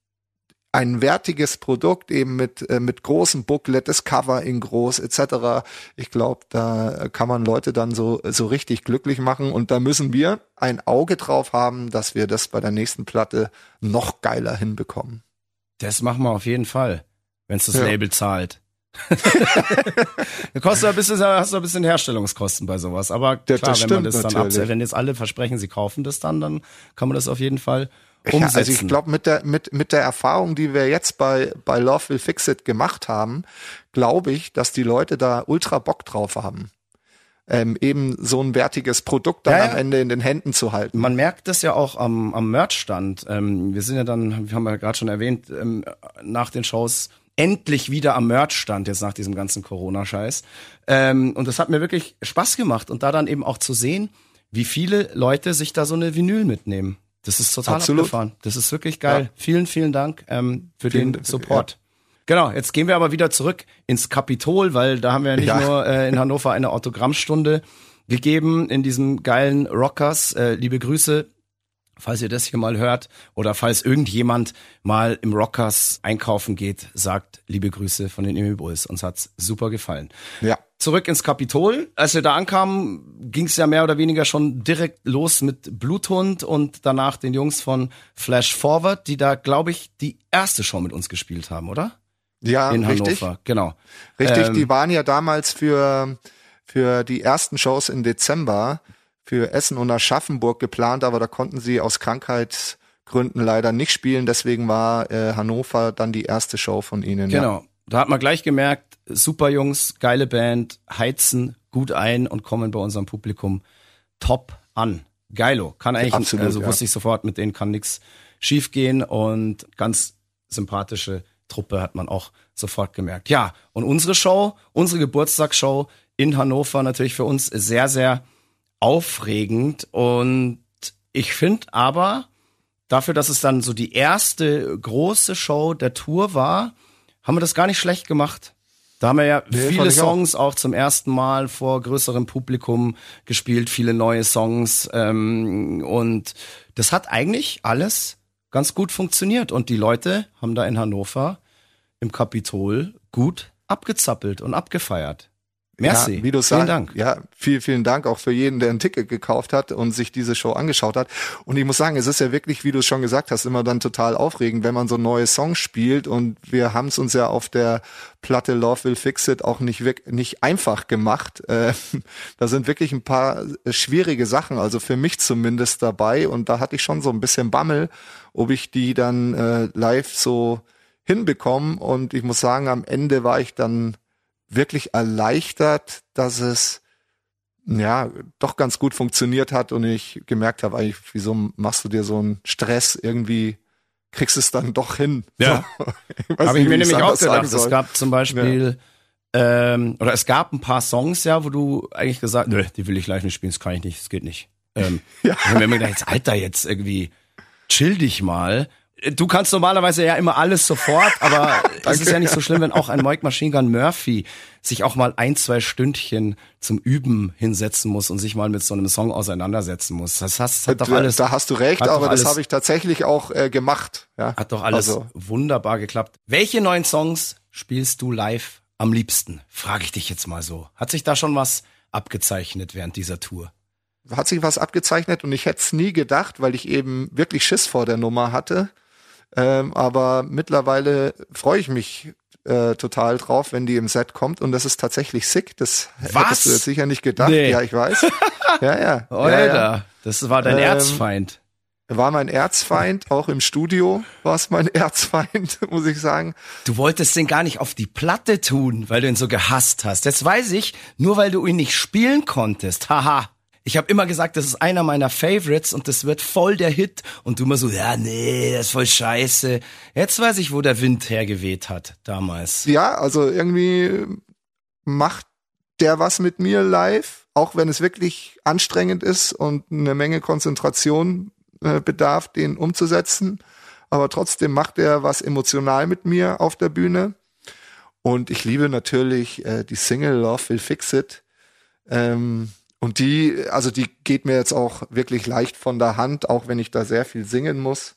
ein wertiges Produkt eben mit äh, mit großem Booklet, das Cover in groß etc. Ich glaube, da kann man Leute dann so so richtig glücklich machen und da müssen wir ein Auge drauf haben, dass wir das bei der nächsten Platte noch geiler hinbekommen. Das machen wir auf jeden Fall, wenn es das ja. Label zahlt. <laughs> kostet ein bisschen, hast du ein bisschen Herstellungskosten bei sowas. Aber klar, das wenn man das dann abzählt, wenn jetzt alle versprechen, sie kaufen das dann, dann kann man das auf jeden Fall umsetzen. Ja, also ich glaube, mit der, mit, mit der Erfahrung, die wir jetzt bei, bei Love Will Fix It gemacht haben, glaube ich, dass die Leute da ultra Bock drauf haben. Ähm, eben so ein wertiges Produkt dann ja, am Ende in den Händen zu halten. Man merkt das ja auch am, am Merchstand. Ähm, wir sind ja dann, wir haben ja gerade schon erwähnt, ähm, nach den Shows endlich wieder am Merch stand, jetzt nach diesem ganzen Corona-Scheiß. Ähm, und das hat mir wirklich Spaß gemacht. Und da dann eben auch zu sehen, wie viele Leute sich da so eine Vinyl mitnehmen. Das ist total Absolut. abgefahren. Das ist wirklich geil. Ja. Vielen, vielen Dank ähm, für vielen, den Support. Ja. Genau, jetzt gehen wir aber wieder zurück ins Kapitol, weil da haben wir ja nicht ja. nur äh, in Hannover eine Autogrammstunde gegeben in diesem geilen Rockers. Äh, liebe Grüße falls ihr das hier mal hört oder falls irgendjemand mal im Rockers einkaufen geht, sagt liebe Grüße von den Emil Bulls. Uns hat's super gefallen. Ja. Zurück ins Kapitol. Als wir da ankamen, ging's ja mehr oder weniger schon direkt los mit Bluthund und danach den Jungs von Flash Forward, die da, glaube ich, die erste Show mit uns gespielt haben, oder? Ja, in richtig. Hannover, genau. Richtig, ähm, die waren ja damals für für die ersten Shows im Dezember für Essen und Aschaffenburg geplant, aber da konnten sie aus Krankheitsgründen leider nicht spielen. Deswegen war äh, Hannover dann die erste Show von ihnen. Genau. Ja. Da hat man gleich gemerkt, super Jungs, geile Band, heizen gut ein und kommen bei unserem Publikum top an. Geilo. Kann eigentlich, Absolut, also ja. wusste ich sofort, mit denen kann nichts schiefgehen und ganz sympathische Truppe hat man auch sofort gemerkt. Ja, und unsere Show, unsere Geburtstagsshow in Hannover natürlich für uns sehr, sehr aufregend und ich finde aber, dafür, dass es dann so die erste große Show der Tour war, haben wir das gar nicht schlecht gemacht. Da haben wir ja nee, viele Songs auch. auch. zum ersten Mal vor größerem Publikum gespielt, viele neue Songs ähm, und das hat eigentlich alles ganz gut funktioniert und die Leute haben da in Hannover im Kapitol gut abgezappelt und abgefeiert. Merci. Ja, wie du sagst, Dank. Ja, vielen, vielen Dank auch für jeden, der ein Ticket gekauft hat und sich diese Show angeschaut hat. Und ich muss sagen, es ist ja wirklich, wie du es schon gesagt hast, immer dann total aufregend, wenn man so neue Songs spielt. Und wir haben es uns ja auf der Platte Love Will Fix It auch nicht, nicht einfach gemacht. Äh, <laughs> da sind wirklich ein paar schwierige Sachen, also für mich zumindest dabei. Und da hatte ich schon so ein bisschen Bammel, ob ich die dann äh, live so hinbekomme. Und ich muss sagen, am Ende war ich dann wirklich erleichtert, dass es ja doch ganz gut funktioniert hat und ich gemerkt habe, eigentlich, wieso machst du dir so einen Stress irgendwie? Kriegst es dann doch hin. Ja. So. <laughs> Habe ich mir nämlich auch gedacht. Es gab zum Beispiel ja. ähm, oder es gab ein paar Songs, ja, wo du eigentlich gesagt, nö, die will ich live nicht spielen, das kann ich nicht, das geht nicht. Ähm, <laughs> ja. Ich habe mir gedacht, jetzt, Alter, jetzt irgendwie chill dich mal. Du kannst normalerweise ja immer alles sofort, aber <laughs> es ist ja nicht so schlimm, wenn auch ein Mike Machine Gun Murphy sich auch mal ein, zwei Stündchen zum Üben hinsetzen muss und sich mal mit so einem Song auseinandersetzen muss. Das, hast, hat doch alles. Da hast du recht, aber das habe ich tatsächlich auch äh, gemacht. Ja? Hat doch alles also. wunderbar geklappt. Welche neuen Songs spielst du live am liebsten? Frage ich dich jetzt mal so. Hat sich da schon was abgezeichnet während dieser Tour? Hat sich was abgezeichnet und ich hätte es nie gedacht, weil ich eben wirklich Schiss vor der Nummer hatte ähm, aber mittlerweile freue ich mich äh, total drauf, wenn die im Set kommt und das ist tatsächlich sick. Das Was? hättest du jetzt sicher nicht gedacht. Nee. Ja, ich weiß. <laughs> ja, ja. Alter, ja, ja. das war dein ähm, Erzfeind. War mein Erzfeind, auch im Studio war es mein <laughs> Erzfeind, muss ich sagen. Du wolltest den gar nicht auf die Platte tun, weil du ihn so gehasst hast. Jetzt weiß ich, nur weil du ihn nicht spielen konntest. Haha. Ich habe immer gesagt, das ist einer meiner Favorites und das wird voll der Hit. Und du immer so, ja, nee, das ist voll scheiße. Jetzt weiß ich, wo der Wind hergeweht hat damals. Ja, also irgendwie macht der was mit mir live, auch wenn es wirklich anstrengend ist und eine Menge Konzentration äh, bedarf, den umzusetzen. Aber trotzdem macht er was emotional mit mir auf der Bühne. Und ich liebe natürlich äh, die Single Love Will Fix It. Ähm, und die, also die geht mir jetzt auch wirklich leicht von der Hand, auch wenn ich da sehr viel singen muss.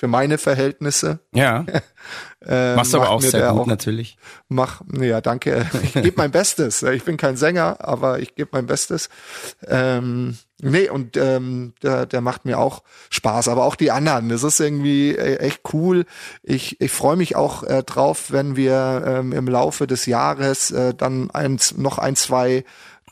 für meine Verhältnisse. Ja. <laughs> Äh, Machst du aber auch sehr gut, auch- natürlich. Mach, ja, danke. Ich gebe mein Bestes. Ich bin kein Sänger, aber ich gebe mein Bestes. Ähm, nee, und ähm, der, der macht mir auch Spaß, aber auch die anderen. Das ist irgendwie äh, echt cool. Ich, ich freue mich auch äh, drauf, wenn wir ähm, im Laufe des Jahres äh, dann eins, noch ein, zwei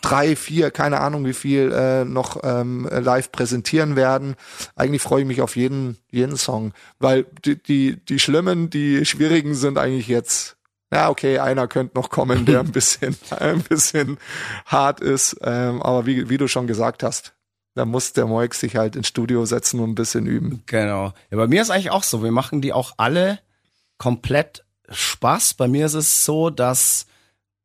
drei, vier, keine Ahnung wie viel äh, noch ähm, live präsentieren werden. Eigentlich freue ich mich auf jeden jeden Song, weil die die die schlimmen, die schwierigen sind eigentlich jetzt. Ja, okay, einer könnte noch kommen, der ein <laughs> bisschen ein bisschen hart ist, ähm, aber wie wie du schon gesagt hast, da muss der Moik sich halt ins Studio setzen und ein bisschen üben. Genau. Ja, bei mir ist eigentlich auch so. Wir machen die auch alle komplett Spaß. Bei mir ist es so, dass,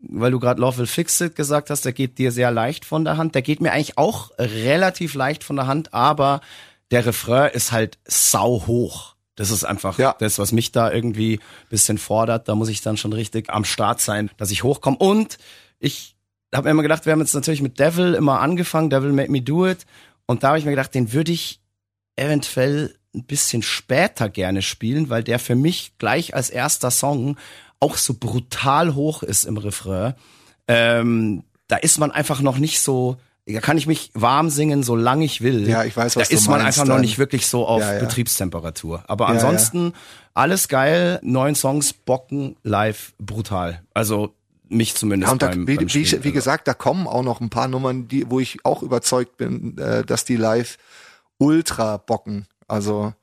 weil du gerade Love Will Fix It gesagt hast, der geht dir sehr leicht von der Hand. Der geht mir eigentlich auch relativ leicht von der Hand, aber der Refrain ist halt sau hoch. Das ist einfach Ja. das, was mich da irgendwie bisschen fordert. Da muss ich dann schon richtig am Start sein, dass ich hochkomme. Und ich habe mir immer gedacht, wir haben jetzt natürlich mit Devil immer angefangen, Devil Made Me Do It. Und da habe ich mir gedacht, den würde ich eventuell ein bisschen später gerne spielen, weil der für mich gleich als erster Song auch so brutal hoch ist im Refrain. Ähm, da ist man einfach noch nicht so, da kann ich mich warm singen, solange ich will. Ja, ich weiß, was Da ist man meinst einfach noch dann. nicht wirklich so auf Ja, ja. Betriebstemperatur. Aber Ja, ansonsten alles geil, neun Songs, Bocken, live, brutal. Also mich zumindest Ja, und da, beim, wie, beim wie, Spielen. wie Also. gesagt, da kommen auch noch ein paar Nummern, die, wo ich auch überzeugt bin, äh, dass die live ultra bocken. Also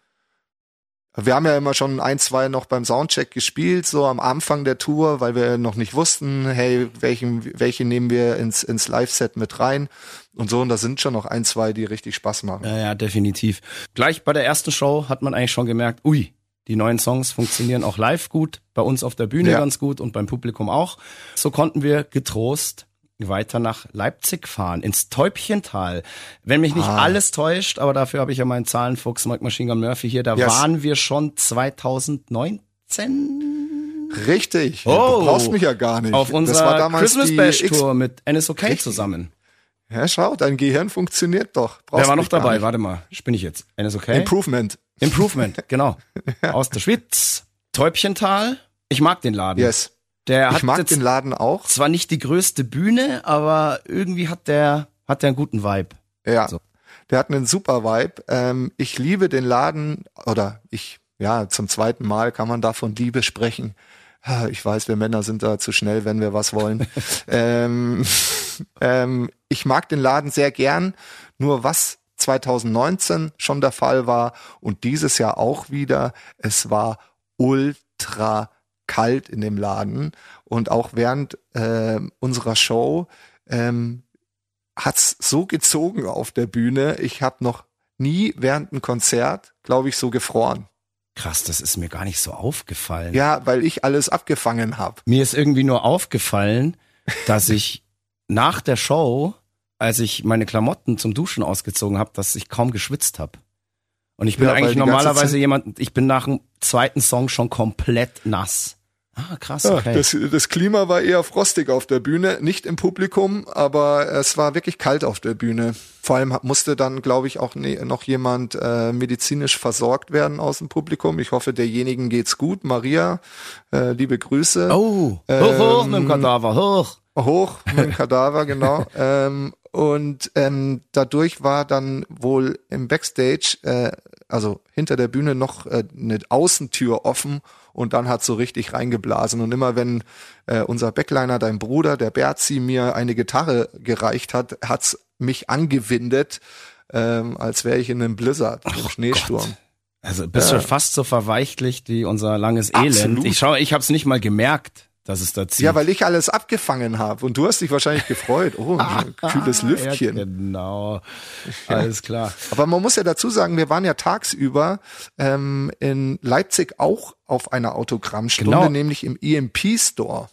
wir haben ja immer schon ein, zwei noch beim Soundcheck gespielt, so am Anfang der Tour, weil wir noch nicht wussten, hey, welchen, welche nehmen wir ins, ins Live-Set mit rein und so. Und da sind schon noch ein, zwei, die richtig Spaß machen. Ja, ja, definitiv. Gleich bei der ersten Show hat man eigentlich schon gemerkt, ui, die neuen Songs funktionieren auch live gut, bei uns auf der Bühne Ja. ganz gut und beim Publikum auch. So konnten wir getrost weiter nach Leipzig fahren, ins Täubchental. Wenn mich nicht Ah. alles täuscht, aber dafür habe ich ja meinen Zahlenfuchs Mike Machine Gun Murphy hier, da Yes. waren wir schon 2019 Richtig. Oh. du brauchst mich ja gar nicht. auf unserer Christmas Bash Tour mit NSOK Richtig. zusammen. Ja, schau, dein Gehirn funktioniert doch. Brauchst Wer war noch dabei? Warte mal, spinne ich jetzt. NSOK? Improvement. Improvement, genau. <laughs> Aus der Schweiz. Täubchental. Ich mag den Laden. Yes. Der hat Ich mag den Laden auch. zwar nicht die größte Bühne, aber irgendwie hat der, hat der einen guten Vibe. Ja. So. Der hat einen super Vibe. Ähm, ich liebe den Laden oder ich, ja, zum zweiten Mal kann man da von Liebe sprechen. Ich weiß, wir Männer sind da zu schnell, wenn wir was wollen. <laughs> ähm, ähm, ich mag den Laden sehr gern. Nur was 2019 schon der Fall war und dieses Jahr auch wieder, es war ultra kalt in dem Laden und auch während äh, unserer Show ähm, hat's so gezogen auf der Bühne. Ich habe noch nie während einem Konzert, glaube ich, so gefroren. Krass, das ist mir gar nicht so aufgefallen. Ja, weil ich alles abgefangen habe. Mir ist irgendwie nur aufgefallen, dass ich nach der Show, als ich meine Klamotten zum Duschen ausgezogen habe, dass ich kaum geschwitzt habe. Und ich bin Ja, eigentlich normalerweise jemand, ich bin nach dem zweiten Song schon komplett nass. Ah, krass, okay. Das, das Klima war eher frostig auf der Bühne, nicht im Publikum, aber es war wirklich kalt auf der Bühne. Vor allem musste dann, glaube ich, auch ne, noch jemand äh, medizinisch versorgt werden aus dem Publikum. Ich hoffe, derjenigen geht's gut. Maria, äh, liebe Grüße. oh, hoch, hoch mit dem Ähm, Kadaver, hoch. Hoch mit dem Kadaver, genau. <laughs> ähm, und ähm, dadurch war dann wohl im Backstage, äh, also hinter der Bühne noch äh, eine Außentür offen und dann hat so richtig reingeblasen. Und immer wenn äh, unser Backliner, dein Bruder, der Berzi, mir eine Gitarre gereicht hat, hat's mich angewindet, ähm, als wäre ich in einem Blizzard, im Schneesturm. Also bist Ja. du fast so verweichlich wie unser langes Elend. Absolut. Ich schau, ich hab's nicht mal gemerkt, dass es da zieht. Ja, weil ich alles abgefangen habe und du hast dich wahrscheinlich gefreut. Oh, ein <laughs> kühles Lüftchen. Ja, genau. Alles klar. Aber man muss ja dazu sagen, wir waren ja tagsüber ähm, in Leipzig auch auf einer Autogrammstunde, Genau. nämlich im EMP Store.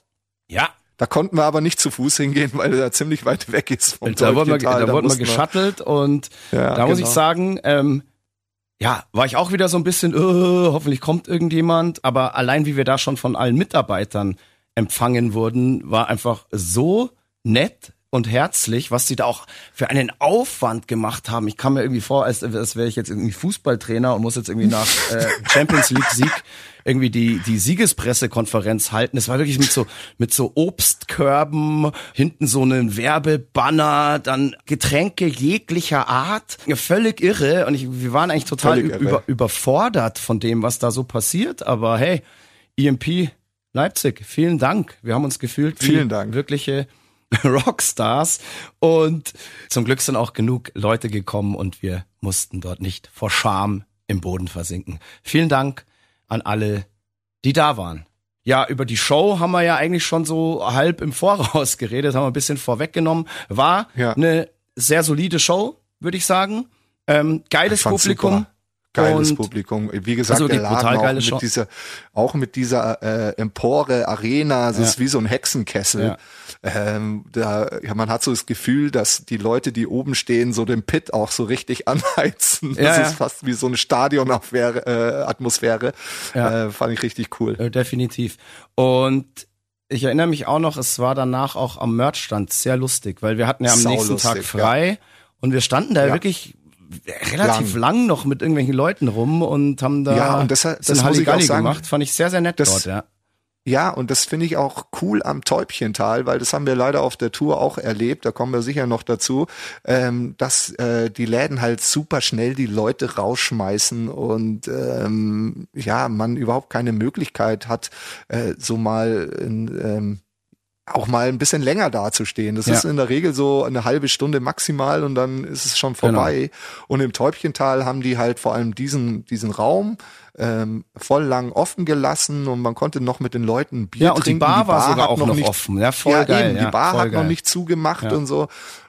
Ja, Da konnten wir aber nicht zu Fuß hingehen, weil er ziemlich weit weg ist vom da wurden wir, Täubchental. da wurden wir geschattelt und Ja, da muss genau. ich sagen, ähm, ja, war ich auch wieder so ein bisschen, äh, hoffentlich kommt irgendjemand, aber allein wie wir da schon von allen Mitarbeitern empfangen wurden, war einfach so nett und herzlich, was sie da auch für einen Aufwand gemacht haben. Ich kam mir irgendwie vor, als, als wäre ich jetzt irgendwie Fußballtrainer und muss jetzt irgendwie nach äh, <laughs> Champions League Sieg irgendwie die, die Siegespressekonferenz halten. Es war wirklich mit so, mit so Obstkörben, hinten so einen Werbebanner, dann Getränke jeglicher Art. Völlig irre. Und ich, wir waren eigentlich total über, überfordert von dem, was da so passiert. Aber hey, EMP Leipzig, vielen Dank. Wir haben uns gefühlt wie vielen Dank. wirkliche <laughs> Rockstars. Und zum Glück sind auch genug Leute gekommen und wir mussten dort nicht vor Scham im Boden versinken. Vielen Dank an alle, die da waren. Ja, über die Show haben wir ja eigentlich schon so halb im Voraus <laughs> geredet, haben wir ein bisschen vorweggenommen. War ja. eine sehr solide Show, würde ich sagen. Ähm, geiles Publikum. Super. Geiles und Publikum. Wie gesagt, also der Laden auch mit, dieser, auch mit dieser äh, Empore Arena, das ja. ist wie so ein Hexenkessel. Ja. Ähm, da, ja, man hat so das Gefühl, dass die Leute, die oben stehen, so den Pit auch so richtig <laughs> anheizen. Das ja, ist fast wie so eine Stadionatmosphäre. Äh, ja. Äh, fand ich richtig cool. Äh, definitiv. Und ich erinnere mich auch noch, es war danach auch am Merchstand sehr lustig, weil wir hatten ja am Sau nächsten lustig, Tag frei und wir standen da ja. wirklich relativ lang. lang. noch mit irgendwelchen Leuten rum und haben da ja, und das, das muss ich auch sagen, gemacht. Fand ich sehr, sehr nett das, dort, ja. Ja, und das finde ich auch cool am Täubchental, weil das haben wir leider auf der Tour auch erlebt, da kommen wir sicher noch dazu, ähm, dass äh, die Läden halt super schnell die Leute rausschmeißen und ähm, ja, man überhaupt keine Möglichkeit hat, äh, so mal in, ähm, auch mal ein bisschen länger dazustehen. Das ja. ist in der Regel so eine halbe Stunde maximal und dann ist es schon vorbei. Genau. Und im Täubchental haben die halt vor allem diesen, diesen Raum ähm, voll lang offen gelassen und man konnte noch mit den Leuten Bier ja, und trinken. Die Bar, die Bar war sogar auch noch, nicht, offen. Ja, voll ja, geil. Eben, die Bar hat geil. noch nicht zugemacht und so.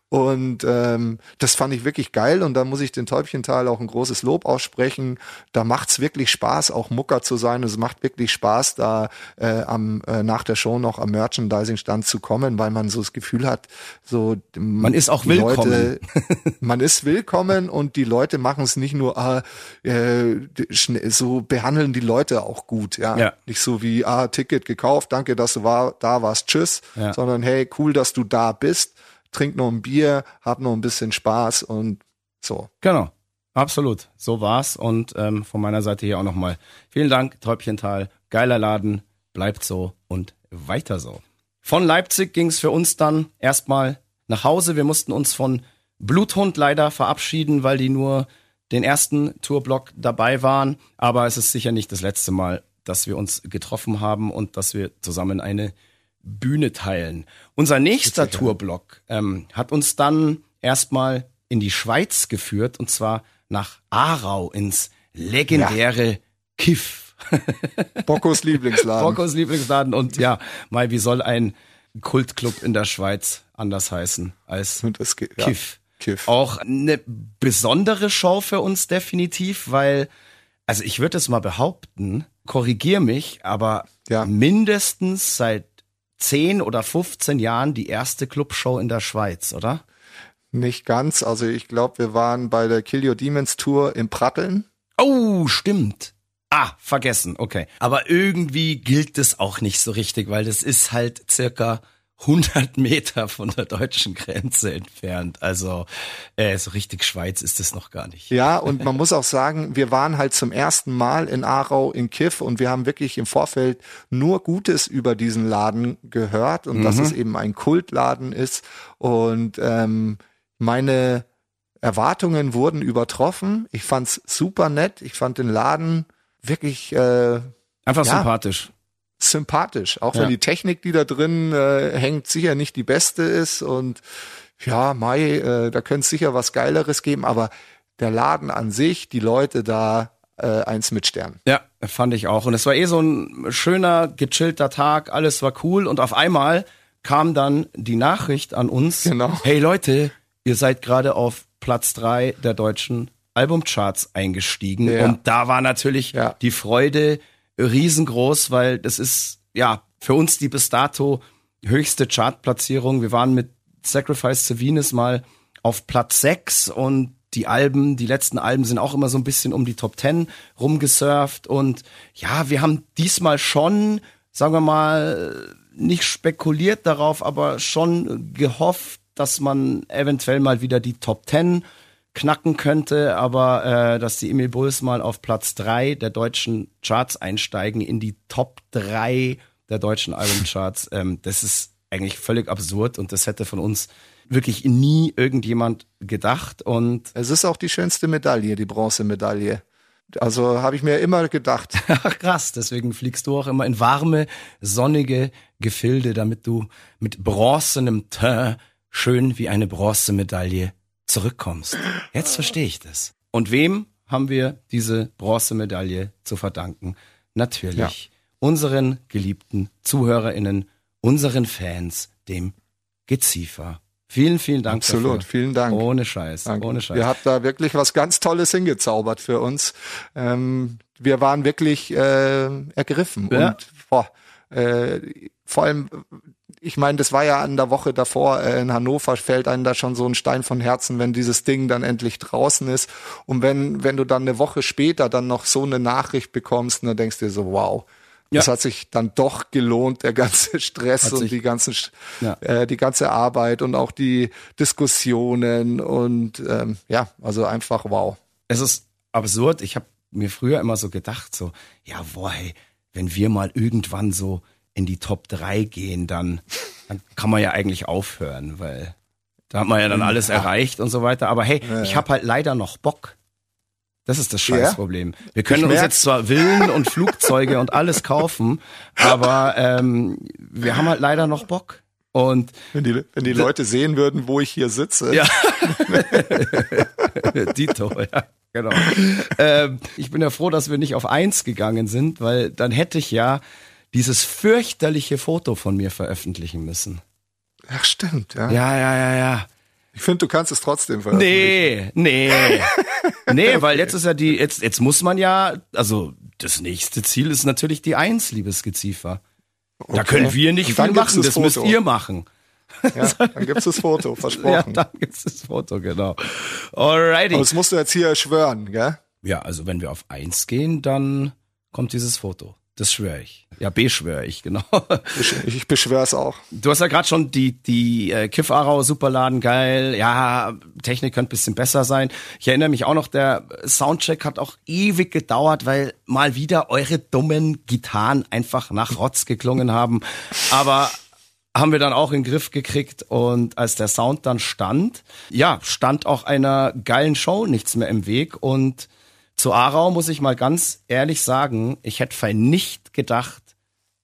Und ähm, das fand ich wirklich geil und da muss ich den Täubchental auch ein großes Lob aussprechen. Da macht's wirklich Spaß, auch Mucker zu sein. Es macht wirklich Spaß, da äh, am äh, nach der Show noch am Merchandising-Stand zu kommen, weil man so das Gefühl hat, so man ist auch willkommen. Leute, <laughs> man ist willkommen und die Leute machen es nicht nur ah, äh, so behandeln die Leute auch gut, ja? ja. Nicht so wie ah Ticket gekauft, danke, dass du war, da warst, tschüss, ja. sondern hey, cool, dass du da bist trink noch ein Bier, hab noch ein bisschen Spaß und so. Genau. Absolut, so war's und ähm, von meiner Seite hier auch nochmal vielen Dank, Täubchental, geiler Laden, bleibt so und weiter so. Von Leipzig ging's für uns dann erstmal nach Hause. Wir mussten uns von Bluthund leider verabschieden, weil die nur den ersten Tourblock dabei waren. Aber es ist sicher nicht das letzte Mal, dass wir uns getroffen haben und dass wir zusammen eine Bühne teilen. Unser nächster Tourblock ähm, hat uns dann erstmal in die Schweiz geführt und zwar nach Aarau ins legendäre ja. Kiff. <laughs> Bockos Lieblingsladen. Bockos Lieblingsladen und ja, mal wie soll ein Kultclub in der Schweiz anders heißen als ja. Kiff. Kiff. Auch eine besondere Show für uns definitiv, weil also ich würde es mal behaupten, korrigier mich, aber ja. mindestens seit 10 oder 15 Jahren die erste Clubshow in der Schweiz, oder? Nicht ganz. Also ich glaube, wir waren bei der Kill Your Demons Tour in Pratteln. Oh, stimmt. Ah, vergessen, okay. Aber irgendwie gilt das auch nicht so richtig, weil das ist halt circa 100 Meter von der deutschen Grenze entfernt. Also äh, so richtig Schweiz ist es noch gar nicht. Ja, und man muss auch sagen, wir waren halt zum ersten Mal in Aarau in Kiff und wir haben wirklich im Vorfeld nur Gutes über diesen Laden gehört und mhm. dass es eben ein Kultladen ist. Und ähm, meine Erwartungen wurden übertroffen. Ich fand's super nett. Ich fand den Laden wirklich äh, einfach ja, sympathisch sympathisch, auch ja. wenn die Technik, die da drin äh, hängt, sicher nicht die beste ist und ja, Mai, äh, da könnte es sicher was Geileres geben, aber der Laden an sich, die Leute da, äh, eins mit Stern. Ja, fand ich auch. Und es war eh so ein schöner, gechillter Tag, alles war cool und auf einmal kam dann die Nachricht an uns, genau. hey Leute, ihr seid gerade auf Platz drei der deutschen Albumcharts eingestiegen ja. und da war natürlich ja. die Freude riesengroß, weil das ist ja für uns die bis dato höchste Chartplatzierung. Wir waren mit Sacrifice to Venus mal auf Platz 6 und die Alben, die letzten Alben sind auch immer so ein bisschen um die Top 10 rumgesurft und ja, wir haben diesmal schon, sagen wir mal, nicht spekuliert darauf, aber schon gehofft, dass man eventuell mal wieder die Top 10 knacken könnte, aber äh, dass die Emil Bulls mal auf Platz 3 der deutschen Charts einsteigen, in die Top 3 der deutschen Albumcharts, ähm, das ist eigentlich völlig absurd und das hätte von uns wirklich nie irgendjemand gedacht. Und es ist auch die schönste Medaille, die Bronzemedaille. Also habe ich mir immer gedacht. <laughs> Ach krass, deswegen fliegst du auch immer in warme, sonnige Gefilde, damit du mit bronzenem Teint schön wie eine Bronzemedaille zurückkommst. Jetzt verstehe ich das. Und wem haben wir diese Bronzemedaille zu verdanken? Natürlich ja. unseren geliebten ZuhörerInnen, unseren Fans, dem Geziefer. Vielen, vielen Dank. Absolut, dafür. vielen Dank. Ohne Scheiß, Danke. ohne Scheiß. Ihr habt da wirklich was ganz Tolles hingezaubert für uns. Ähm, wir waren wirklich äh, ergriffen ja. und boah, äh, vor allem, ich meine, das war ja an der Woche davor äh, in Hannover, fällt einem da schon so ein Stein von Herzen, wenn dieses Ding dann endlich draußen ist. Und wenn, wenn du dann eine Woche später dann noch so eine Nachricht bekommst, dann denkst du dir so, wow, ja. Es hat sich dann doch gelohnt, der ganze <laughs> Stress und die ganzen, ja. äh, die ganze Arbeit und auch die Diskussionen und ähm, ja, also einfach wow. Es ist absurd. Ich habe mir früher immer so gedacht, so, ja, boah, hey, wenn wir mal irgendwann so in die Top 3 gehen, dann, dann kann man ja eigentlich aufhören, weil da hat man ja dann alles ja. erreicht und so weiter. Aber hey, ich habe halt leider noch Bock. Das ist das Scheißproblem. Ja? Wir können uns jetzt zwar Villen und Flugzeuge und alles kaufen, aber ähm, wir haben halt leider noch Bock. Und wenn die, wenn die Leute sehen würden, wo ich hier sitze. Ja. <laughs> Dito, ja, genau. Ähm, ich bin ja froh, dass wir nicht auf eins gegangen sind, weil dann hätte ich ja dieses fürchterliche Foto von mir veröffentlichen müssen. Ach, stimmt, ja. Ja, ja, ja, ja. Ich finde, du kannst es trotzdem veröffentlichen. Nee, nee. <laughs> nee, okay. weil jetzt ist ja die, jetzt, jetzt muss man ja, also das nächste Ziel ist natürlich die Eins, liebes Geziefer. Okay. Da können wir nicht viel machen, das, das müsst ihr machen. Ja, dann gibt's das Foto, <laughs> versprochen. Ja, dann gibt's das Foto, genau. Alrighty. Aber das musst du jetzt hier schwören, gell? Ja, also wenn wir auf eins gehen, dann kommt dieses Foto. Das schwöre ich. Ja, beschwöre ich, genau. Ich, ich beschwöre es auch. Du hast ja gerade schon die, die äh, Kiff Arau Superladen, geil. Ja, Technik könnte bisschen besser sein. Ich erinnere mich auch noch, der Soundcheck hat auch ewig gedauert, weil mal wieder eure dummen Gitarren einfach nach Rotz geklungen haben. Aber haben wir dann auch in den Griff gekriegt und als der Sound dann stand, ja, stand auch einer geilen Show nichts mehr im Weg und zu Aarau muss ich mal ganz ehrlich sagen, ich hätte nicht gedacht,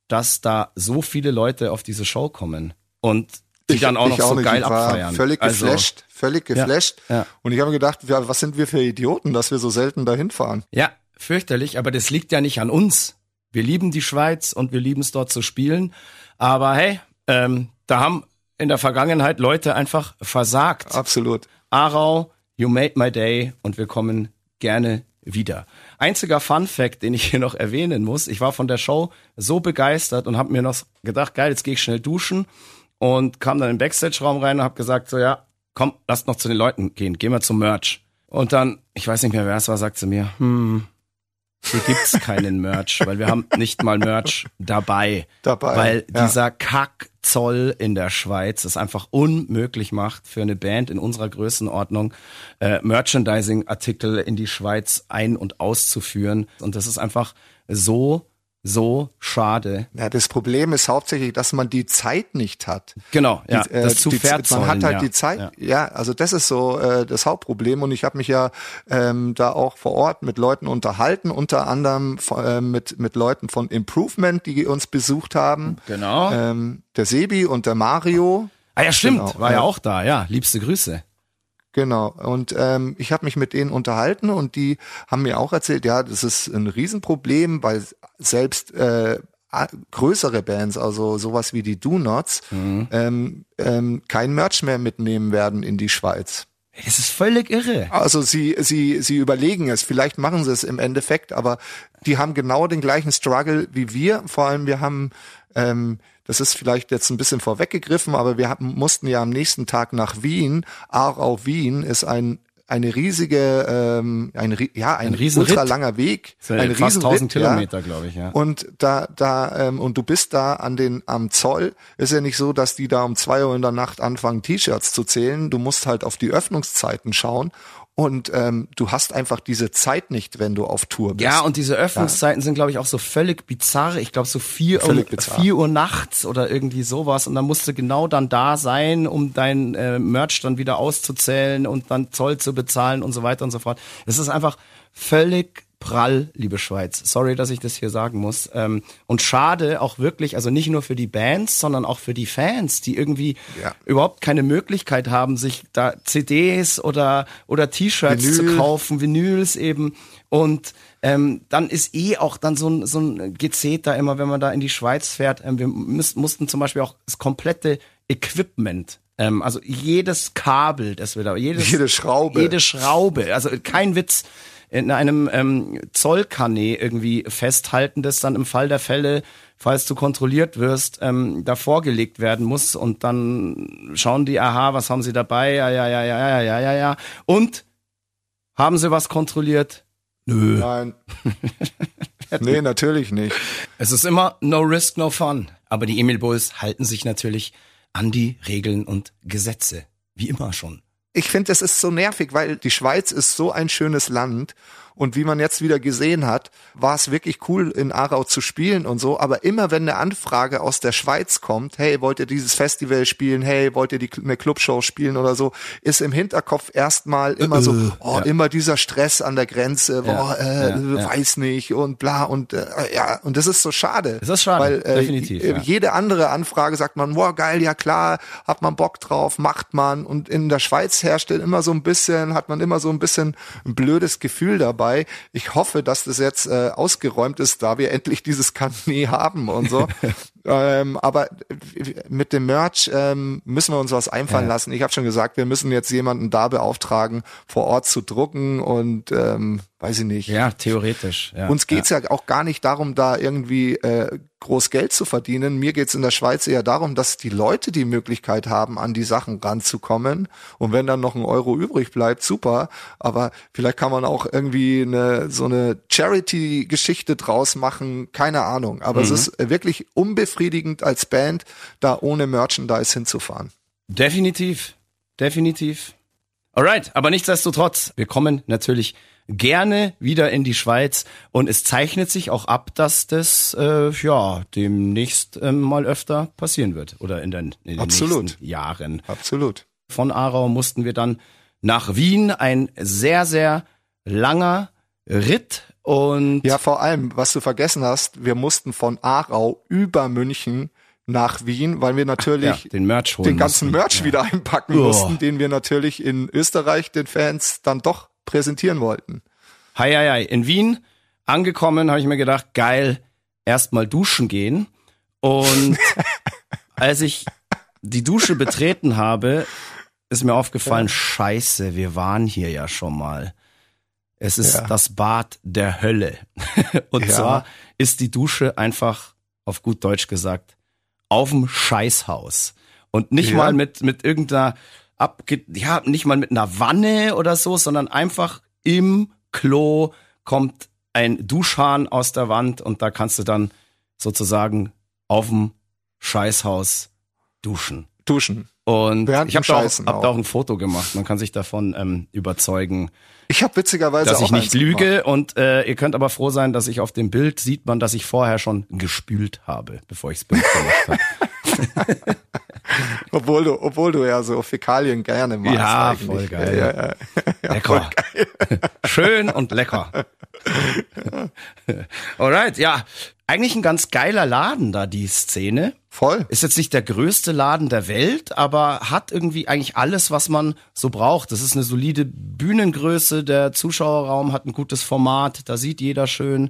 dass da so viele Leute auf diese Show kommen und die ich, dann auch noch auch so nicht. geil ich war abfeiern. Völlig also, geflasht, völlig geflasht. Ja, ja. Und ich habe gedacht, was sind wir für Idioten, dass wir so selten dahin fahren? Ja, fürchterlich, aber das liegt ja nicht an uns. Wir lieben die Schweiz und wir lieben es dort zu spielen. Aber hey, ähm, da haben in der Vergangenheit Leute einfach versagt. Absolut. Aarau, you made my day und wir kommen gerne wieder. Einziger Fun Fact, den ich hier noch erwähnen muss, ich war von der Show so begeistert und habe mir noch gedacht, geil, jetzt gehe ich schnell duschen und kam dann den Backstage-Raum rein und habe gesagt, so ja, komm, lass noch zu den Leuten gehen, gehen wir zum Merch. Und dann, ich weiß nicht mehr, wer es war, sagt sie mir, hm, hier gibt's keinen Merch, weil wir haben nicht mal Merch dabei. Dabei. Weil ja. dieser Kackzoll in der Schweiz es einfach unmöglich macht für eine Band in unserer Größenordnung äh, Merchandising-Artikel in die Schweiz ein- und auszuführen. Und das ist einfach so so schade. Ja, das Problem ist hauptsächlich, dass man die Zeit nicht hat. Genau, ja, die, äh, das zu die, Man hat halt ja, die Zeit, ja. ja. also das ist so äh, das Hauptproblem und ich habe mich ja ähm, da auch vor Ort mit Leuten unterhalten, unter anderem äh, mit mit Leuten von Improvement, die uns besucht haben. Genau. Ähm, der Sebi und der Mario. Ah ja, stimmt, genau. war ja auch da, ja, liebste Grüße. Genau. Und ähm, ich habe mich mit denen unterhalten und die haben mir auch erzählt, ja, das ist ein Riesenproblem, weil selbst äh, größere Bands, also sowas wie die Do Nots, mhm. ähm, ähm, kein Merch mehr mitnehmen werden in die Schweiz. Das ist völlig irre. Also sie, sie, sie überlegen es, vielleicht machen sie es im Endeffekt, aber die haben genau den gleichen Struggle wie wir. Vor allem wir haben ähm, das ist vielleicht jetzt ein bisschen vorweggegriffen, aber wir haben, mussten ja am nächsten Tag nach Wien. Aarau Wien ist ein eine riesige, ähm, ein, ja, ein, Ein Riesenritt. ultra langer Weg, sind ein fast Riesenritt, 1000 ja. Kilometer, glaube ich, ja. Und da, da, ähm, und du bist da an den, am Zoll. Ist ja nicht so, dass die da um zwei Uhr in der Nacht anfangen, T-Shirts zu zählen. Du musst halt auf die Öffnungszeiten schauen. Und ähm, du hast einfach diese Zeit nicht, wenn du auf Tour bist. Ja, und diese Öffnungszeiten sind, glaube ich, auch so völlig bizarr. Ich glaube, so vier, bizarr. vier Uhr nachts oder irgendwie sowas. Und dann musst du genau dann da sein, um dein äh, Merch dann wieder auszuzählen und dann Zoll zu bezahlen und so weiter und so fort. Es ist einfach völlig prall, liebe Schweiz. Sorry, dass ich das hier sagen muss. Ähm, und schade auch wirklich, also nicht nur für die Bands, sondern auch für die Fans, die irgendwie Ja. überhaupt keine Möglichkeit haben, sich da CDs oder, oder T-Shirts zu kaufen, Vinyls eben. Und ähm, dann ist eh auch dann so ein, so ein Gezeter immer, wenn man da in die Schweiz fährt. Ähm, wir müß, mussten zum Beispiel auch das komplette Equipment, ähm, also jedes Kabel, das wir da, jedes, Jede Schraube. jede Schraube, also kein Witz, in einem ähm, Zollkanä irgendwie festhalten, das dann im Fall der Fälle, falls du kontrolliert wirst, ähm, davor gelegt werden muss. Und dann schauen die, aha, was haben sie dabei? Ja, ja, ja, ja, ja, ja, ja, ja. Und haben sie was kontrolliert? Nö. Nein. <laughs> nee, natürlich nicht. Es ist immer no risk, no fun. Aber die Emil Bulls halten sich natürlich an die Regeln und Gesetze. Wie immer schon. Ich finde, es ist so nervig, weil die Schweiz ist so ein schönes Land. Und wie man jetzt wieder gesehen hat, war es wirklich cool, in Aarau zu spielen und so. Aber immer wenn eine Anfrage aus der Schweiz kommt, hey, wollt ihr dieses Festival spielen? Hey, wollt ihr die, eine Clubshow spielen oder so, ist im Hinterkopf erstmal immer so, oh, immer dieser Stress an der Grenze, boah, äh, ja, ja. weiß nicht und bla und äh, ja, und das ist so schade. Das ist schade, weil, äh, definitiv, äh, ja. jede andere Anfrage sagt man, boah, geil, ja klar, hat man Bock drauf, macht man. Und in der Schweiz herrscht dann immer so ein bisschen, hat man immer so ein bisschen ein blödes Gefühl dabei. Ich hoffe, dass das jetzt äh, ausgeräumt ist, da wir endlich dieses Kanä haben und so. <laughs> ähm, aber mit dem Merch ähm, müssen wir uns was einfallen Ja. lassen. Ich habe schon gesagt, wir müssen jetzt jemanden da beauftragen, vor Ort zu drucken und ähm, weiß ich nicht. Ja, theoretisch. Ja, Uns geht's ja. auch gar nicht darum, da irgendwie äh, groß Geld zu verdienen. Mir geht's in der Schweiz eher darum, dass die Leute die Möglichkeit haben, an die Sachen ranzukommen. Und wenn dann noch ein Euro übrig bleibt, super. Aber vielleicht kann man auch irgendwie eine, so eine Charity-Geschichte draus machen. Keine Ahnung. Aber es ist äh, wirklich unbefriedigend als Band, da ohne Merchandise hinzufahren. Definitiv. Definitiv. Alright, aber nichtsdestotrotz, wir kommen natürlich gerne wieder in die Schweiz und es zeichnet sich auch ab, dass das äh, ja demnächst ähm, mal öfter passieren wird oder in den, in den Absolut. nächsten Jahren. Absolut. Von Aarau mussten wir dann nach Wien, ein sehr sehr langer Ritt und Ja, vor allem, was du vergessen hast, wir mussten von Aarau über München nach Wien, weil wir natürlich ja, den Merch holen den ganzen mussten. Merch wieder einpacken Oh. mussten, den wir natürlich in Österreich den Fans dann doch präsentieren wollten. Hei, hei, hei. In Wien angekommen, habe ich mir gedacht, geil, erstmal duschen gehen. Und <laughs> als ich die Dusche betreten habe, ist mir aufgefallen, scheiße, wir waren hier ja schon mal. Es ist Ja. das Bad der Hölle. <laughs> Und Ja. zwar ist die Dusche einfach, auf gut Deutsch gesagt, auf dem Scheißhaus. Und nicht Ja. mal mit, mit irgendeiner abge ja, nicht mal mit einer Wanne oder so, sondern einfach im Klo kommt ein Duschhahn aus der Wand und da kannst du dann sozusagen auf dem Scheißhaus duschen. Duschen. Und Während ich habe da, auch- hab da auch. ein Foto gemacht. Man kann sich davon ähm, überzeugen, Ich habe witzigerweise dass auch ich nicht eins gemacht. lüge. Und äh, ihr könnt aber froh sein, dass ich auf dem Bild sieht man, dass ich vorher schon gespült habe, bevor ich das Bild gemacht habe. <laughs> Obwohl du, obwohl du ja so Fäkalien gerne magst. Ja, eigentlich. voll geil. Ja, ja, ja. <laughs> Lecker. <laughs> Schön und lecker. Alright, ja. Eigentlich ein ganz geiler Laden da, die Szene. Voll. Ist jetzt nicht der größte Laden der Welt, aber hat irgendwie eigentlich alles, was man so braucht. Das ist eine solide Bühnengröße, der Zuschauerraum hat ein gutes Format, da sieht jeder schön.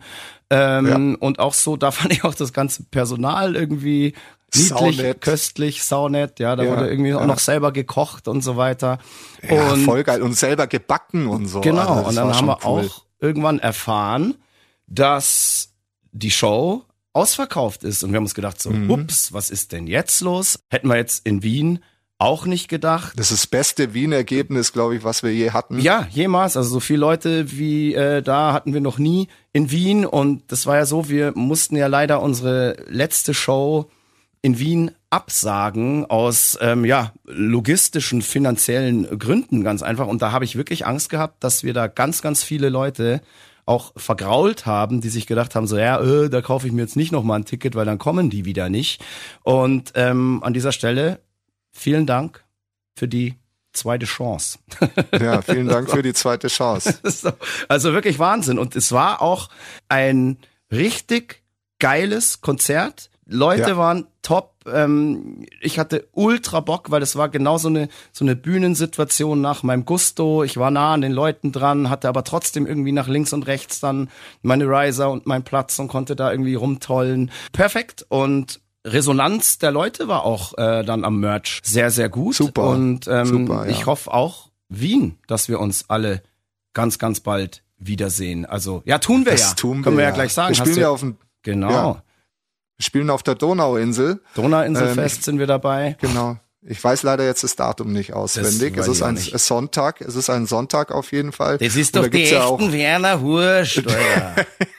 Ähm, Und auch so, <laughs> da fand ich auch das ganze Personal irgendwie niedlich, Saunett. köstlich, saunett. Ja, da Ja, wurde irgendwie auch ja. noch selber gekocht und so weiter. Ja, und voll geil. Und selber gebacken und so. Genau, Also und dann haben wir cool. auch irgendwann erfahren, dass die Show ausverkauft ist. Und wir haben uns gedacht, so, Mhm. ups, was ist denn jetzt los? Hätten wir jetzt in Wien auch nicht gedacht. Das ist das beste Wien-Ergebnis, glaube ich, was wir je hatten. Ja, jemals. Also so viele Leute wie äh, da hatten wir noch nie in Wien. Und das war ja so, wir mussten ja leider unsere letzte Show in Wien absagen aus ähm, ja logistischen, finanziellen Gründen ganz einfach. Und da habe ich wirklich Angst gehabt, dass wir da ganz, ganz viele Leute auch vergrault haben, die sich gedacht haben, so ja, äh, da kaufe ich mir jetzt nicht noch mal ein Ticket, weil dann kommen die wieder nicht. Und ähm, an dieser Stelle vielen Dank für die zweite Chance. Ja, <laughs> vielen Dank für die zweite Chance. <laughs> also wirklich Wahnsinn. Und es war auch ein richtig geiles Konzert. Leute ja. waren top. Ähm, ich hatte ultra Bock, weil es war genau so eine, so eine Bühnensituation nach meinem Gusto. Ich war nah an den Leuten dran, hatte aber trotzdem irgendwie nach links und rechts dann meine Riser und meinen Platz und konnte da irgendwie rumtollen. Perfekt. Und Resonanz der Leute war auch äh, dann am Merch sehr, sehr gut. Super. Und ähm, Super, ja. ich hoffe auch Wien, dass wir uns alle ganz, ganz bald wiedersehen. Also ja, tun wir das ja. Tun Können wir ja. ja gleich sagen. Wir spielen ja auf dem genau. Ja. Wir spielen auf der Donauinsel. Donauinselfest Ähm, sind wir dabei. Genau. Ich weiß leider jetzt das Datum nicht auswendig. Es ist ein nicht. Sonntag. Es ist ein Sonntag auf jeden Fall. Das ist Und doch da die ja echten Werner Hurst? <laughs>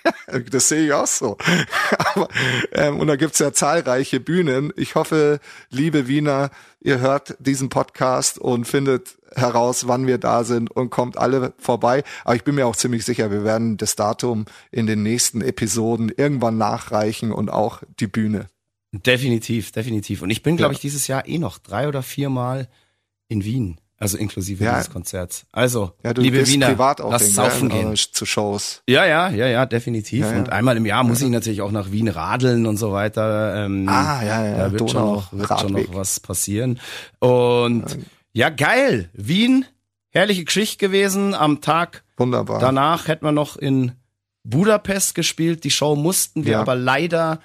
Das sehe ich auch so. <laughs> Aber, ähm, und da gibt's ja zahlreiche Bühnen. Ich hoffe, liebe Wiener, ihr hört diesen Podcast und findet heraus, wann wir da sind und kommt alle vorbei. Aber ich bin mir auch ziemlich sicher, wir werden das Datum in den nächsten Episoden irgendwann nachreichen und auch die Bühne. definitiv, definitiv. Und ich bin, glaube ich, dieses Jahr eh noch drei oder viermal in Wien. Also inklusive Ja. dieses Konzerts. Also, Ja, liebe Wiener, privat auch lasst hin, saufen gehen. Zu Shows. Ja, ja, ja, ja, definitiv. Und einmal im Jahr muss ich natürlich auch nach Wien radeln und so weiter. Ähm, Ah, ja, ja, Da wird, schon Donau, noch, wird schon noch was passieren. Und ja, geil. Wien, herrliche Geschichte gewesen. Am Tag Wunderbar. danach hätten wir noch in Budapest gespielt. Die Show mussten wir aber leider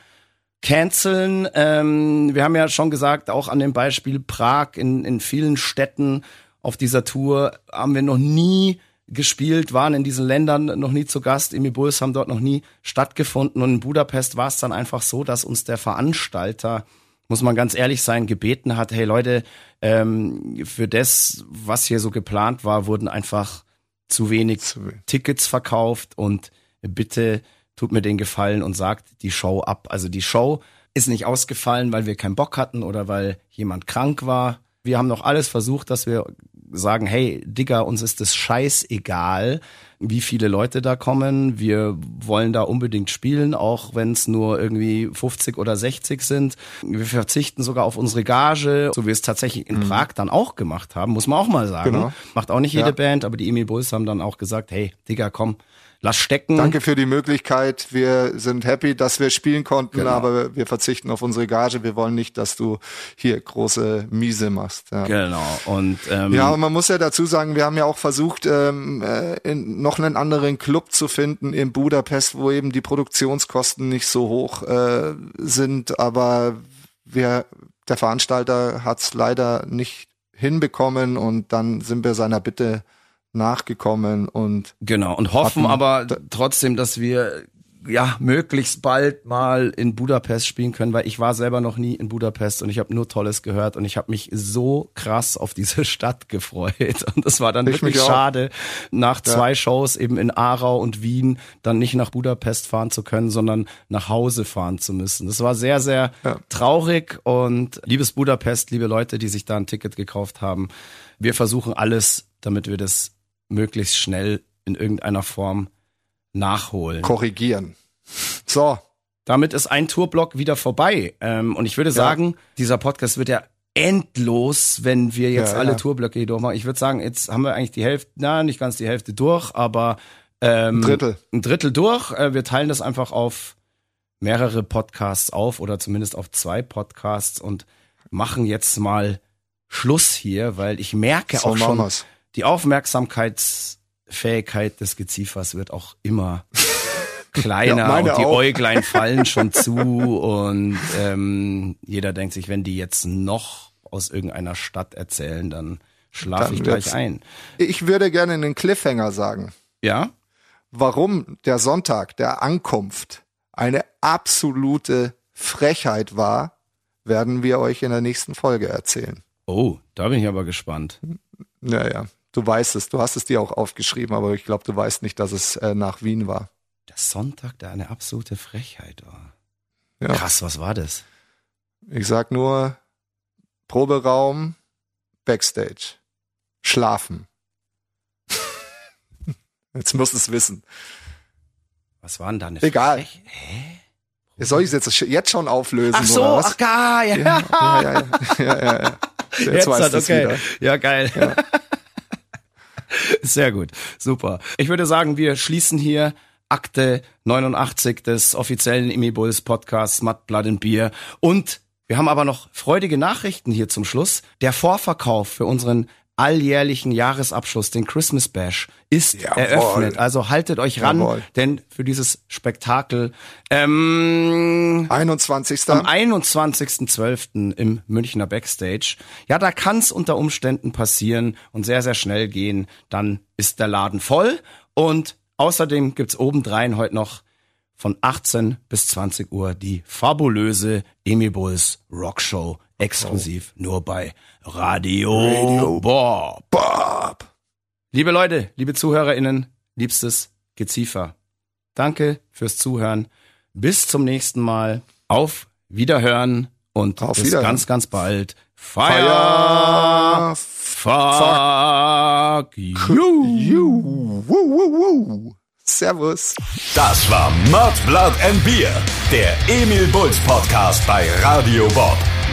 canceln. Ähm, wir haben ja schon gesagt, auch an dem Beispiel Prag in, in vielen Städten auf dieser Tour haben wir noch nie gespielt, waren in diesen Ländern noch nie zu Gast. Emi Bulls haben dort noch nie stattgefunden. Und in Budapest war es dann einfach so, dass uns der Veranstalter, muss man ganz ehrlich sein, gebeten hat, hey Leute, ähm, für das, was hier so geplant war, wurden einfach zu wenig Tickets verkauft und bitte tut mir den Gefallen und sagt die Show ab. Also die Show ist nicht ausgefallen, weil wir keinen Bock hatten oder weil jemand krank war. Wir haben noch alles versucht, dass wir sagen, hey, Digga, uns ist es scheißegal, wie viele Leute da kommen. Wir wollen da unbedingt spielen, auch wenn es nur irgendwie 50 oder 60 sind. Wir verzichten sogar auf unsere Gage, so wie wir es tatsächlich in Prag dann auch gemacht haben, muss man auch mal sagen. Genau. Macht auch nicht jede Ja. Band, aber die Emil Bulls haben dann auch gesagt, hey, Digga, komm, lass stecken. Danke für die Möglichkeit. Wir sind happy, dass wir spielen konnten, Genau. aber wir verzichten auf unsere Gage. Wir wollen nicht, dass du hier große Miese machst. Ja. Genau. Und ähm, Ja, und man muss ja dazu sagen, wir haben ja auch versucht, ähm, äh, in, noch einen anderen Club zu finden in Budapest, wo eben die Produktionskosten nicht so hoch äh, sind, aber wir, der Veranstalter hat es leider nicht hinbekommen und dann sind wir seiner Bitte nachgekommen und Genau, und hoffen aber trotzdem, dass wir ja möglichst bald mal in Budapest spielen können, weil ich war selber noch nie in Budapest und ich habe nur Tolles gehört und ich habe mich so krass auf diese <laughs> Stadt gefreut und das war dann Ich wirklich schade, nach zwei Shows eben in Aarau und Wien dann nicht nach Budapest fahren zu können, sondern nach Hause fahren zu müssen. Das war sehr, sehr Ja. traurig und liebes Budapest, liebe Leute, die sich da ein Ticket gekauft haben, wir versuchen alles, damit wir das möglichst schnell in irgendeiner Form nachholen. korrigieren. So, Damit ist ein Tourblock wieder vorbei. Ähm, und ich würde sagen, dieser Podcast wird ja endlos, wenn wir jetzt Ja, alle ja. Tourblöcke hier durchmachen. Ich würde sagen, jetzt haben wir eigentlich die Hälfte, na, nicht ganz die Hälfte durch, aber ähm, ein Drittel. ein Drittel durch. Äh, wir teilen das einfach auf mehrere Podcasts auf oder zumindest auf zwei Podcasts und machen jetzt mal Schluss hier, weil ich merke So auch schon, wir's. Die Aufmerksamkeitsfähigkeit des Geziefers wird auch immer <laughs> kleiner Ja, und die auch. Äuglein fallen schon <laughs> zu und ähm, jeder denkt sich, wenn die jetzt noch aus irgendeiner Stadt erzählen, dann schlafe ich gleich ein. Ich würde gerne einen Cliffhanger sagen. Ja? Warum der Sonntag der Ankunft eine absolute Frechheit war, werden wir euch in der nächsten Folge erzählen. Oh, da bin ich aber gespannt. Naja, du weißt es, du hast es dir auch aufgeschrieben, aber ich glaube, du weißt nicht, dass es äh, nach Wien war. Der Sonntag, der eine absolute Frechheit war. Ja. Krass, was war das? Ich sag nur Proberaum, Backstage, Schlafen. <laughs> Jetzt musst du es wissen. Was war denn da eine Egal. Frech Hä? Soll ich es jetzt, jetzt schon auflösen? Ach so, oder was? ach gar, ja. ja, ja, ja, ja, ja, ja. Jetzt, Jetzt weißt du's okay. wieder. Ja, geil. <laughs> Sehr gut, super. Ich würde sagen, wir schließen hier Akte 89 des offiziellen Imi Bulls Podcasts Mud, Blood and Beer. Und wir haben aber noch freudige Nachrichten hier zum Schluss. Der Vorverkauf für unseren alljährlichen Jahresabschluss, den Christmas Bash, ist Jawohl. eröffnet. Also haltet euch ran, Jawohl. denn für dieses Spektakel ähm, 21. am 21.12. im Münchner Backstage. Ja, da kann es unter Umständen passieren und sehr, sehr schnell gehen. Dann ist der Laden voll und außerdem gibt's obendrein heute noch von 18 bis 20 Uhr die fabulöse Emi Bulls Rockshow exklusiv nur bei Radio, Radio Bob. Bob. Liebe Leute, liebe ZuhörerInnen, liebstes Geziefer. Danke fürs Zuhören. Bis zum nächsten Mal. Auf Wiederhören und Auf bis Wiederhören. ganz, ganz bald. Fire! Fire. Fuck you! You. Woo, woo, woo. Servus. Das war Mud, Blood and Beer, der Emil Bulls Podcast bei Radio Bob.